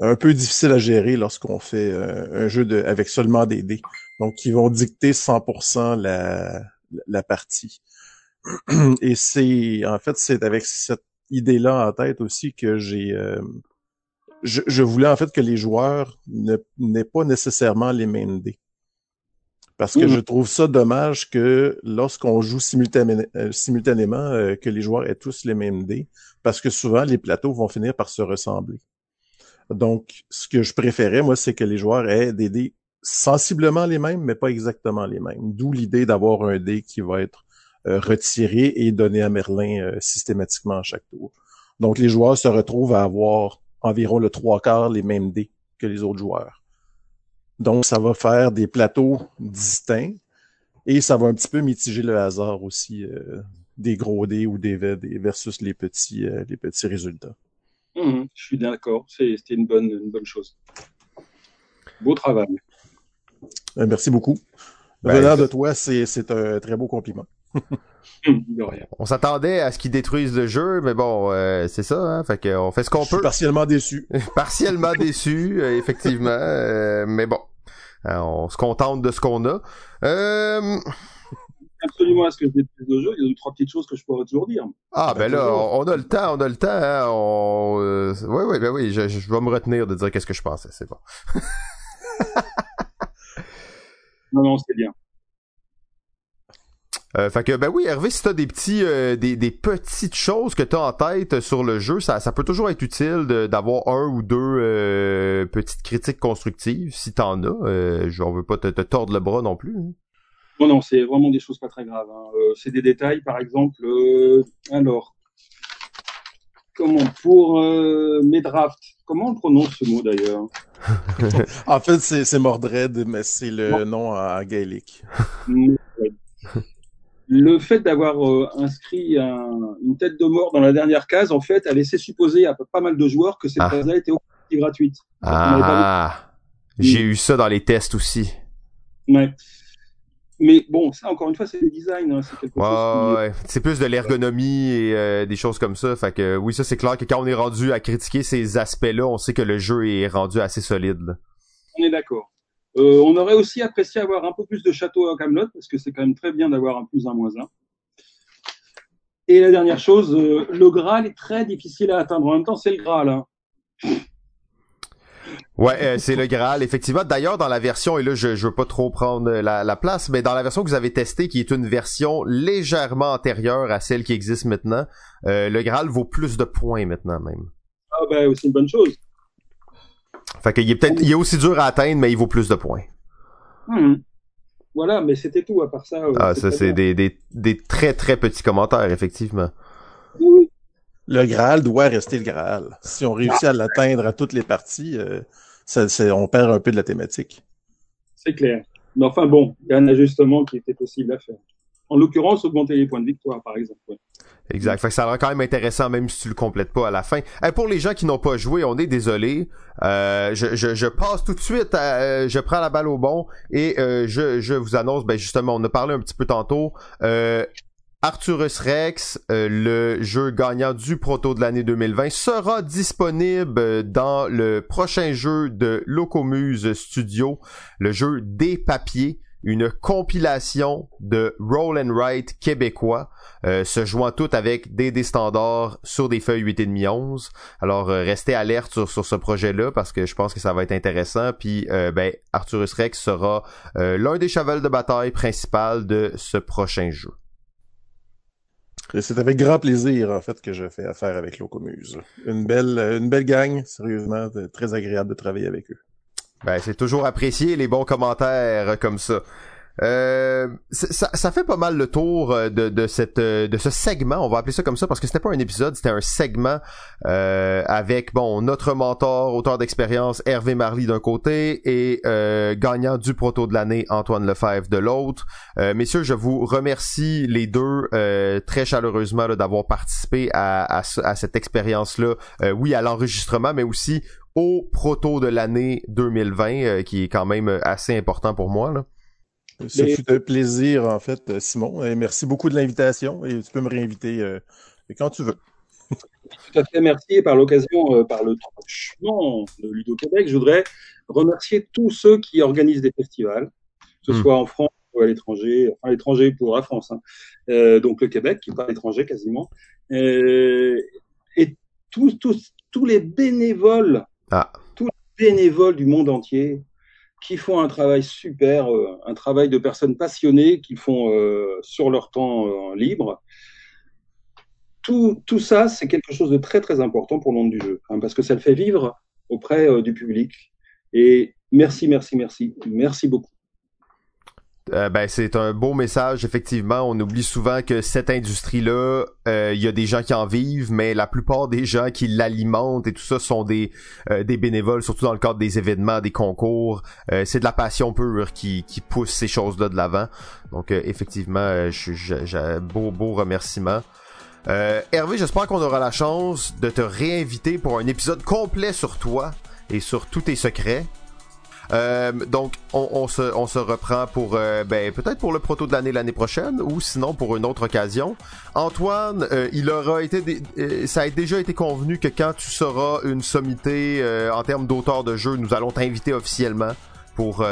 Speaker 5: un peu difficile à gérer lorsqu'on fait euh, un jeu avec seulement des dés. Donc, qui vont dicter 100% la, partie. (clears throat) Et c'est, en fait, c'est avec cette idée-là en tête aussi que j'ai euh, je, voulais en fait que les joueurs n'aient pas nécessairement les mêmes dés. Parce que mhm. je trouve ça dommage que lorsqu'on joue euh, simultanément, euh, que les joueurs aient tous les mêmes dés, parce que souvent les plateaux vont finir par se ressembler. Donc, ce que je préférais, moi, c'est que les joueurs aient des dés sensiblement les mêmes, mais pas exactement les mêmes. D'où l'idée d'avoir un dé qui va être euh, retiré et donné à Merlin systématiquement à chaque tour. Donc, les joueurs se retrouvent à avoir environ le trois quarts les mêmes dés que les autres joueurs. Donc, ça va faire des plateaux distincts et ça va un petit peu mitiger le hasard aussi euh, des gros dés ou des dés versus les petits, euh, les petits résultats.
Speaker 4: Mmh, je suis d'accord, c'était une bonne, une bonne chose. Beau travail.
Speaker 5: Euh, merci beaucoup. Ben, Venant de toi, c'est un très beau compliment. (laughs)
Speaker 1: on s'attendait à ce qu'ils détruisent le jeu, mais bon, euh, c'est ça, hein, fait qu'on fait ce qu'on peut.
Speaker 5: partiellement déçu. (laughs)
Speaker 1: partiellement déçu, euh, effectivement, euh, mais bon, on se contente de ce qu'on a.
Speaker 4: absolument à ce que je déteste le jeu, il y a deux, trois petites choses que je pourrais toujours dire.
Speaker 1: Ah, ben là, on, on a le temps, on a le temps, hein, on... ouais, ouais, ben oui, je, je vais me retenir de dire qu'est-ce que je pensais, c'est bon. (laughs)
Speaker 4: Non, non, c'est bien.
Speaker 1: Euh, fait que ben oui Hervé si t'as des petits euh, des, des petites choses que t'as en tête sur le jeu ça, ça peut toujours être utile d'avoir un ou deux euh, petites critiques constructives si t'en as euh, je on veut pas te, te tordre le bras non plus hein.
Speaker 4: Non, non, c'est vraiment des choses pas très graves. hein. Euh, c'est des détails, par exemple. euh, alors, comment pour euh, mes drafts, comment on prononce ce mot d'ailleurs? (laughs)
Speaker 5: En fait, c'est c'est Mordred, mais c'est le nom en gaélique.
Speaker 4: Le fait d'avoir euh, inscrit un- une tête de mort dans la dernière case, en fait, a laissé supposer à pas mal de joueurs que cette
Speaker 1: Ah.
Speaker 4: case-là était aussi gratuite.
Speaker 1: Ah j'ai eu ça dans les tests aussi
Speaker 4: Ouais. Mais bon, ça, encore une fois, c'est le design. hein, c'est quelque
Speaker 1: Ouais. C'est plus de l'ergonomie et euh, des choses comme ça. Fait que oui, ça c'est clair que quand on est rendu à critiquer ces aspects-là, on sait que le jeu est rendu assez solide.
Speaker 4: On est d'accord. Euh, on aurait aussi apprécié avoir un peu plus de château à Camelot parce que c'est quand même très bien d'avoir un plus un moins un. Et la dernière chose, euh, le Graal est très difficile à atteindre. En même temps, c'est le Graal. Hein.
Speaker 1: Ouais, euh, c'est le Graal, effectivement. D'ailleurs, dans la version, et là, je, je veux pas trop prendre la, la place, mais dans la version que vous avez testée, qui est une version légèrement antérieure à celle qui existe maintenant, euh, le Graal vaut plus de points maintenant même.
Speaker 4: Ah ben, c'est une bonne chose.
Speaker 1: Fait qu'il est peut-être, il est aussi dur à atteindre, mais il vaut plus de points.
Speaker 4: Hmm. Voilà, mais c'était tout à part ça. euh,
Speaker 1: Ah, ça, c'est des, des, des très très petits commentaires, effectivement.
Speaker 4: Oui, oui.
Speaker 5: Le Graal doit rester le Graal. Si on réussit à l'atteindre à toutes les parties, euh, ça, c'est- on perd un peu de la thématique.
Speaker 4: C'est clair. Mais enfin bon, il y a un ajustement qui était possible à faire. En l'occurrence, augmenter les points de victoire, par exemple.
Speaker 1: Exact. Fait que ça rend quand même intéressant, même si tu le complètes pas à la fin. Hey, pour les gens qui n'ont pas joué, on est désolé. Euh, je, je, je passe tout de suite. À, euh, je prends la balle au bon et euh, je, je vous annonce. Ben justement, on a parlé un petit peu tantôt. Euh, Arcturus Rex, euh, le jeu gagnant du proto de l'année 2020, sera disponible dans le prochain jeu de Locomuse Studio, le jeu des papiers, une compilation de roll and write québécois euh, se jouant tout avec des dés standards sur des feuilles 8,5 11. Alors euh, restez alerte sur, sur ce projet-là parce que je pense que ça va être intéressant. Puis euh, ben Rex sera euh, l'un des chevals de bataille principal de ce prochain jeu.
Speaker 5: C'est avec grand plaisir, en fait, que je fais affaire avec Locomuse. Une belle, une belle gang, sérieusement, très agréable de travailler avec eux.
Speaker 1: Ben, c'est toujours apprécié les bons commentaires comme ça. Euh, ça, ça fait pas mal le tour euh, de, de cette euh, de ce segment, on va appeler ça comme ça parce que c'était pas un épisode, c'était un segment euh, avec bon notre mentor, auteur d'expérience Hervé Marly d'un côté et euh, gagnant du proto de l'année Antoine Lefebvre de l'autre. Euh, messieurs, je vous remercie les deux euh, très chaleureusement là, d'avoir participé à, à, à cette expérience-là. Euh, oui, à l'enregistrement, mais aussi au proto de l'année 2020, euh, qui est quand même euh, assez important pour moi. Là.
Speaker 5: Ce
Speaker 4: Mais-
Speaker 5: fut un plaisir, en fait, euh, Simon. Et merci beaucoup de l'invitation. Et tu peux me réinviter euh, quand tu veux.
Speaker 4: Tout à fait, merci. Et par l'occasion, euh, par le truchement de Ludo Québec, je voudrais remercier tous ceux qui organisent des festivals, que ce
Speaker 1: Hmm.
Speaker 4: soit en France ou à l'étranger, enfin à l'étranger pour la France, hein. Euh, donc le Québec, qui est pas à l'étranger quasiment, Euh, et tous, tous, tous les bénévoles,
Speaker 1: Ah.
Speaker 4: tous les bénévoles du monde entier qui font un travail super, euh, un travail de personnes passionnées qui font euh, sur leur temps euh, libre tout, tout ça, c'est quelque chose de très très important pour le monde du jeu, hein, parce que ça le fait vivre auprès du public. Et merci, merci, merci, merci beaucoup.
Speaker 1: Euh, ben c'est un beau message effectivement. On oublie souvent que cette industrie-là, euh, il y a des gens qui en vivent, mais la plupart des gens qui l'alimentent et tout ça sont des euh, bénévoles, surtout dans le cadre des événements, des concours. Euh, c'est de la passion pure qui pousse ces choses-là de l'avant. Donc euh, effectivement, euh, je- je- j'ai beau beau remerciement. Euh, Hervé, j'espère qu'on aura la chance de te réinviter pour un épisode complet sur toi et sur tous tes secrets. Euh, donc, on, on se, on se reprend pour, euh, ben, peut-être pour le proto de l'année l'année prochaine, ou sinon pour une autre occasion. Antoine, euh, il aura été, dé- ça a déjà été convenu que quand tu seras une sommité en termes d'auteur de jeu, nous allons t'inviter officiellement pour,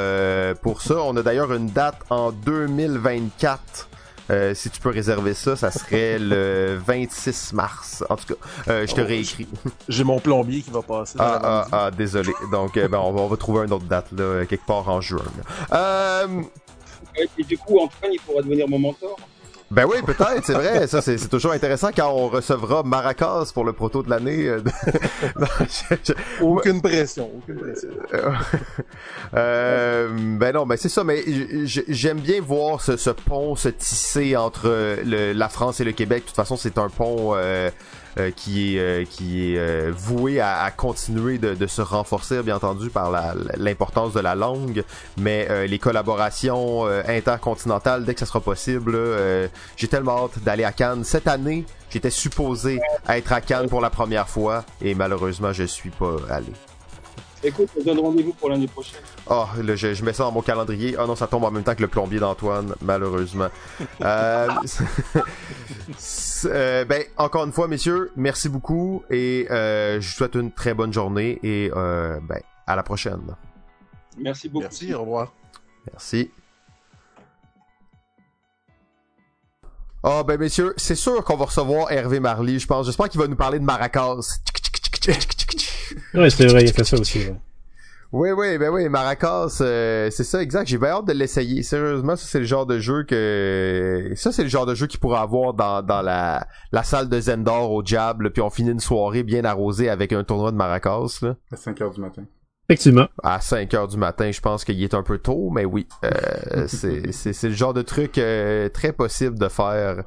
Speaker 1: pour ça. On a d'ailleurs une date en 2024 Euh, si tu peux réserver ça, ça serait le (laughs) 26 mars. En tout cas, euh, je te
Speaker 5: Oh,
Speaker 1: réécris.
Speaker 5: J'ai mon plombier qui va passer. dans
Speaker 1: Ah, ah, ah, désolé. Donc, euh, ben, on, va, on va trouver une autre date, là, quelque part en juin. Euh,
Speaker 4: Et du coup, Antoine, il pourra devenir mon mentor.
Speaker 1: Ben oui, peut-être, c'est vrai. Ça, c'est c'est toujours intéressant quand on recevra Maracas pour le proto de l'année. euh, de- (laughs) Non, je- je-
Speaker 5: Aucune pression, aucune pression.
Speaker 1: Euh, ben non, ben c'est ça, mais j'aime bien voir ce, ce pont se tisser entre euh, le- la France et le Québec. De toute façon, c'est un pont euh, euh, qui est euh, qui est euh, voué à, à continuer de, de se renforcer, bien entendu, par l'importance de la langue, mais les collaborations intercontinentales, dès que ça sera possible, j'ai tellement hâte d'aller à Cannes. Cette année, j'étais supposé être à Cannes pour la première fois, et malheureusement, je suis pas allé.
Speaker 4: Écoute, on donne rendez-vous pour l'année prochaine.
Speaker 1: Ah, là, je, je mets ça dans mon calendrier. Ah non, ça tombe en même temps que le plombier d'Antoine, malheureusement. euh, (laughs) euh, ben, encore une fois, messieurs, merci beaucoup et euh, je vous souhaite une très bonne journée et euh, ben, à la prochaine.
Speaker 4: Merci beaucoup.
Speaker 5: Merci, au revoir.
Speaker 1: Merci. Ah ben messieurs, c'est sûr qu'on va recevoir Hervé Marly, je pense. J'espère qu'il va nous parler de Maracas.
Speaker 3: Ouais, c'est vrai, il a fait ça aussi. ouais.
Speaker 1: Oui, oui, ben oui, Maracas, euh, c'est ça, exact. J'ai bien hâte de l'essayer. Sérieusement, ça c'est le genre de jeu que, ça c'est le genre de jeu qu'il pourrait avoir dans, dans la, la salle de Zendor au Diable, puis on finit une soirée bien arrosée avec un tournoi de Maracas, là.
Speaker 2: À 5 heures du matin.
Speaker 3: Effectivement.
Speaker 1: À 5 heures du matin, je pense qu'il est un peu tôt, mais oui, euh, (laughs) c'est, c'est, c'est le genre de truc euh, très possible de faire.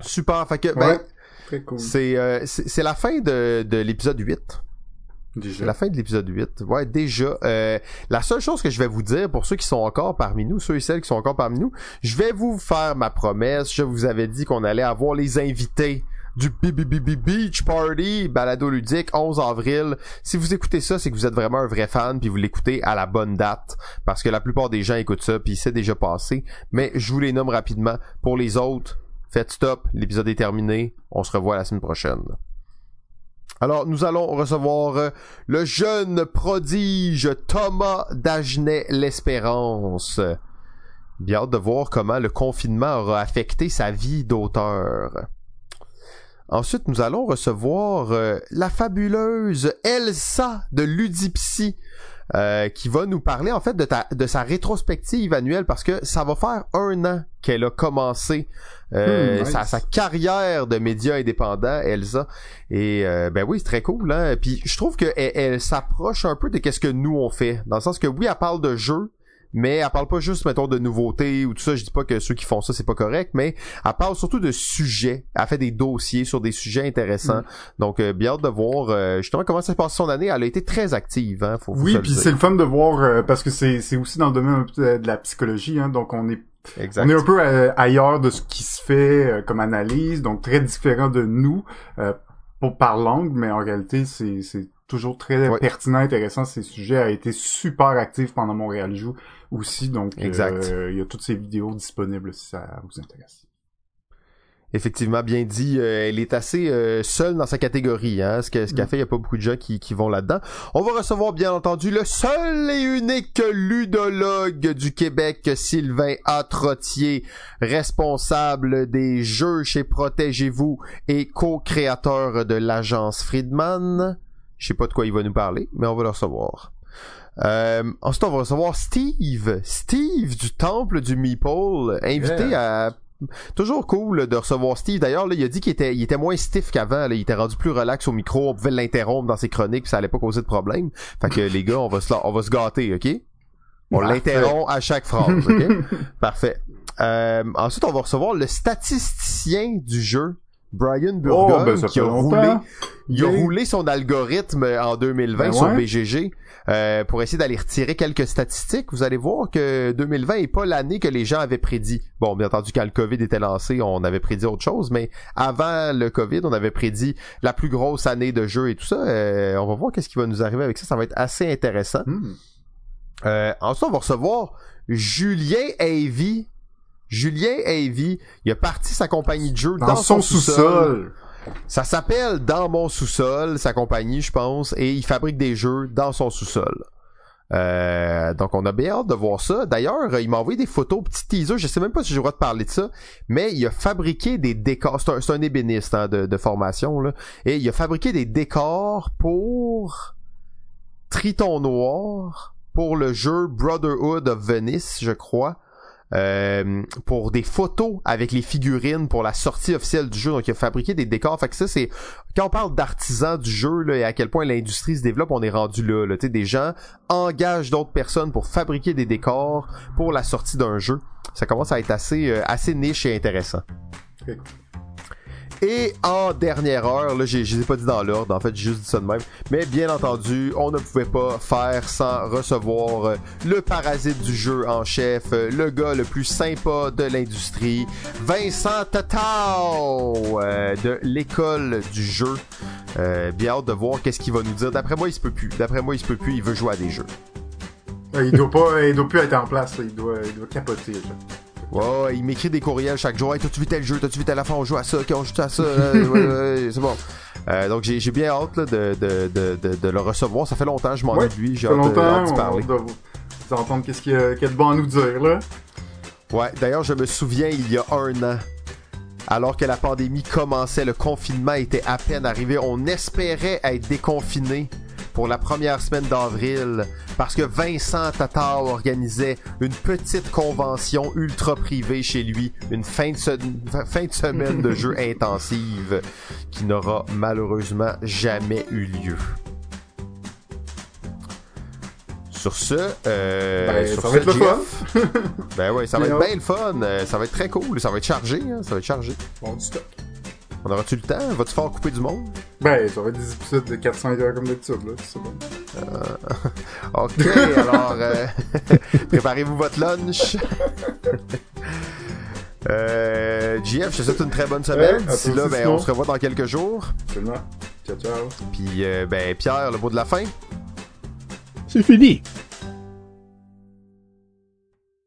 Speaker 1: Super, fait que, ben,
Speaker 2: Ouais. Très cool.
Speaker 1: c'est, euh, c'est, c'est la fin de, de l'épisode 8. La fin de l'épisode 8. Ouais, déjà. Euh, la seule chose que je vais vous dire, pour ceux qui sont encore parmi nous, ceux et celles qui sont encore parmi nous, je vais vous faire ma promesse. Je vous avais dit qu'on allait avoir les invités du BBB Beach Party, balado ludique, 11 avril. Si vous écoutez ça, c'est que vous êtes vraiment un vrai fan, puis vous l'écoutez à la bonne date, parce que la plupart des gens écoutent ça, puis c'est déjà passé. Mais je vous les nomme rapidement. Pour les autres, faites stop, l'épisode est terminé. On se revoit la semaine prochaine. Alors, nous allons recevoir euh, le jeune prodige Thomas Dagenet l'Espérance. Bien hâte de voir comment le confinement aura affecté sa vie d'auteur. Ensuite, nous allons recevoir euh, la fabuleuse Elsa de Ludipsy, euh, qui va nous parler en fait de, ta- de sa rétrospective annuelle parce que ça va faire un an qu'elle a commencé euh,
Speaker 2: Hmm, nice.
Speaker 1: sa, sa carrière de média indépendant, Elsa. Et euh, ben oui, c'est très cool. Hein? Puis je trouve qu'elle elle, elle s'approche un peu de qu'est-ce que nous on fait. Dans le sens que oui, elle parle de jeux, mais elle parle pas juste, mettons, de nouveautés ou tout ça. Je dis pas que ceux qui font ça, c'est pas correct, mais elle parle surtout de sujets. Elle fait des dossiers sur des sujets intéressants. Donc, euh, bien hâte de voir euh, justement comment ça se passe son année. Elle a été très active, hein, faut,
Speaker 2: Oui, puis c'est le fun de voir euh, parce que c'est c'est aussi dans le domaine de, la psychologie, hein, donc on est
Speaker 1: Exact.
Speaker 2: on est un peu euh, ailleurs de ce qui se fait euh, comme analyse, donc très différent de nous euh, pour par langue, mais en réalité c'est c'est toujours très
Speaker 1: Ouais.
Speaker 2: pertinent, intéressant. Ces sujets a été super actif pendant Montréal Joue aussi, donc euh,
Speaker 1: Exact.
Speaker 2: il y a toutes ces vidéos disponibles si ça vous intéresse.
Speaker 1: Effectivement, bien dit. Euh, elle est assez euh, seule dans sa catégorie. Hein, ce que- ce qu'elle
Speaker 2: Mm.
Speaker 1: fait, il n'y a pas beaucoup de gens qui, qui vont là-dedans. On va recevoir, bien entendu, le seul et unique ludologue du Québec, Sylvain A. Trottier, responsable des jeux chez Protégez-vous et co-créateur de l'agence Friedman. Je sais pas de quoi il va nous parler, mais on va le recevoir. Euh, ensuite, on va recevoir Steve. Steve du Temple du Meeple, invité à Toujours cool de recevoir Steve. D'ailleurs, là, il a dit qu'il était, il était moins stiff qu'avant. là. Il était rendu plus relax au micro. On pouvait l'interrompre dans ses chroniques, puis ça allait pas causer de problème. Fait que les gars, on va se, on va se gâter, ok? On l'interrompt à chaque phrase, ok? (laughs) Parfait. Euh, ensuite, on va recevoir le statisticien du jeu, Brian Burgon,
Speaker 2: Oh, ben, ça
Speaker 1: qui a roulé, il a roulé son algorithme en 2020
Speaker 2: Ben
Speaker 1: sur. BGG euh, pour essayer d'aller retirer quelques statistiques. Vous allez voir que 2020 est pas l'année que les gens avaient prédit. Bon, bien entendu, quand le COVID était lancé, on avait prédit autre chose, mais avant le COVID, on avait prédit la plus grosse année de jeu et tout ça. Euh, on va voir qu'est-ce qui va nous arriver avec ça. Ça va être assez intéressant.
Speaker 2: Hmm.
Speaker 1: Euh, ensuite, on va recevoir Julien Avey. Julien Avey, il a parti sa compagnie de jeu dans,
Speaker 2: Dans son sous-sol.
Speaker 1: Ça s'appelle Dans mon sous-sol, sa compagnie, je pense, et il fabrique des jeux dans son sous-sol. Euh, donc on a bien hâte de voir ça. D'ailleurs, il m'a envoyé des photos, petit teaser, je sais même pas si j'ai le droit de parler de ça, mais il a fabriqué des décors, c'est un, ébéniste hein, de, formation, et il a fabriqué des décors pour Triton Noir, pour le jeu Brotherhood of Venice, je crois. Euh, pour des photos avec les figurines pour la sortie officielle du jeu. Donc, il a fabriqué des décors. Fait que ça, c'est quand on parle d'artisans du jeu là, et à quel point l'industrie se développe, on est rendu là. là. Des gens engagent d'autres personnes pour fabriquer des décors pour la sortie d'un jeu. Ça commence à être assez euh, assez niche et intéressant. Et en dernière heure, là, je les ai pas dit dans l'ordre, en fait, j'ai juste dit ça de même. Mais bien entendu, on ne pouvait pas faire sans recevoir euh, le parasite du jeu en chef, euh, le gars le plus sympa de l'industrie, Vincent Tatao euh, de l'école du jeu. Bien hâte de voir qu'est-ce qu'il va nous dire. D'après moi, il se peut plus. D'après moi, il se peut plus. Il veut jouer à des jeux.
Speaker 2: Il doit doit plus être en place, il doit, il doit capoter. là.
Speaker 1: Ouais, il m'écrit des courriels chaque jour. Hey, t'as-tu vu tel jeu? T'as-tu vu telle affaire? On joue à ça, ok, on joue à ça. (laughs) ouais, ouais, ouais, c'est bon. Euh, donc j'ai j'ai bien hâte là, de, de, de, de, le recevoir. Ça fait longtemps que je m'en ai de lui. J'ai hâte,
Speaker 2: longtemps,
Speaker 1: d'y
Speaker 2: on
Speaker 1: parler.
Speaker 2: doit vous entendre qu'est-ce qu'il y, a qu'il y a de bon à nous dire, là.
Speaker 1: Ouais, d'ailleurs, je me souviens, il y a un an, alors que la pandémie commençait, le confinement était à peine arrivé, on espérait être déconfiné pour la première semaine d'avril, parce que Vincent Tatar organisait une petite convention ultra privée chez lui, une fin de, se- fin de semaine de jeu (laughs) intensive qui n'aura malheureusement jamais eu lieu. Sur ce, euh,
Speaker 2: Ben,
Speaker 1: sur
Speaker 2: ça
Speaker 1: ce,
Speaker 2: va être le
Speaker 1: Jeff, (laughs) ben ouais, ça va être bien le fun. Euh, ça va être très cool. Ça va être chargé. Hein? Ça va être chargé.
Speaker 2: Bon, du stock.
Speaker 1: On aura-tu le temps? Va-tu faire couper du monde?
Speaker 2: Ben, ça va être des épisodes de 400 heures comme d'habitude, là. C'est bon. (laughs)
Speaker 1: OK, alors, euh, (laughs) préparez-vous votre lunch. (laughs) euh, JF, je te souhaite une très bonne semaine. D'ici là, ben, on se revoit dans quelques jours.
Speaker 2: Absolument. Ciao, ciao.
Speaker 1: Puis, euh, ben, Pierre, le mot de la fin?
Speaker 3: C'est fini.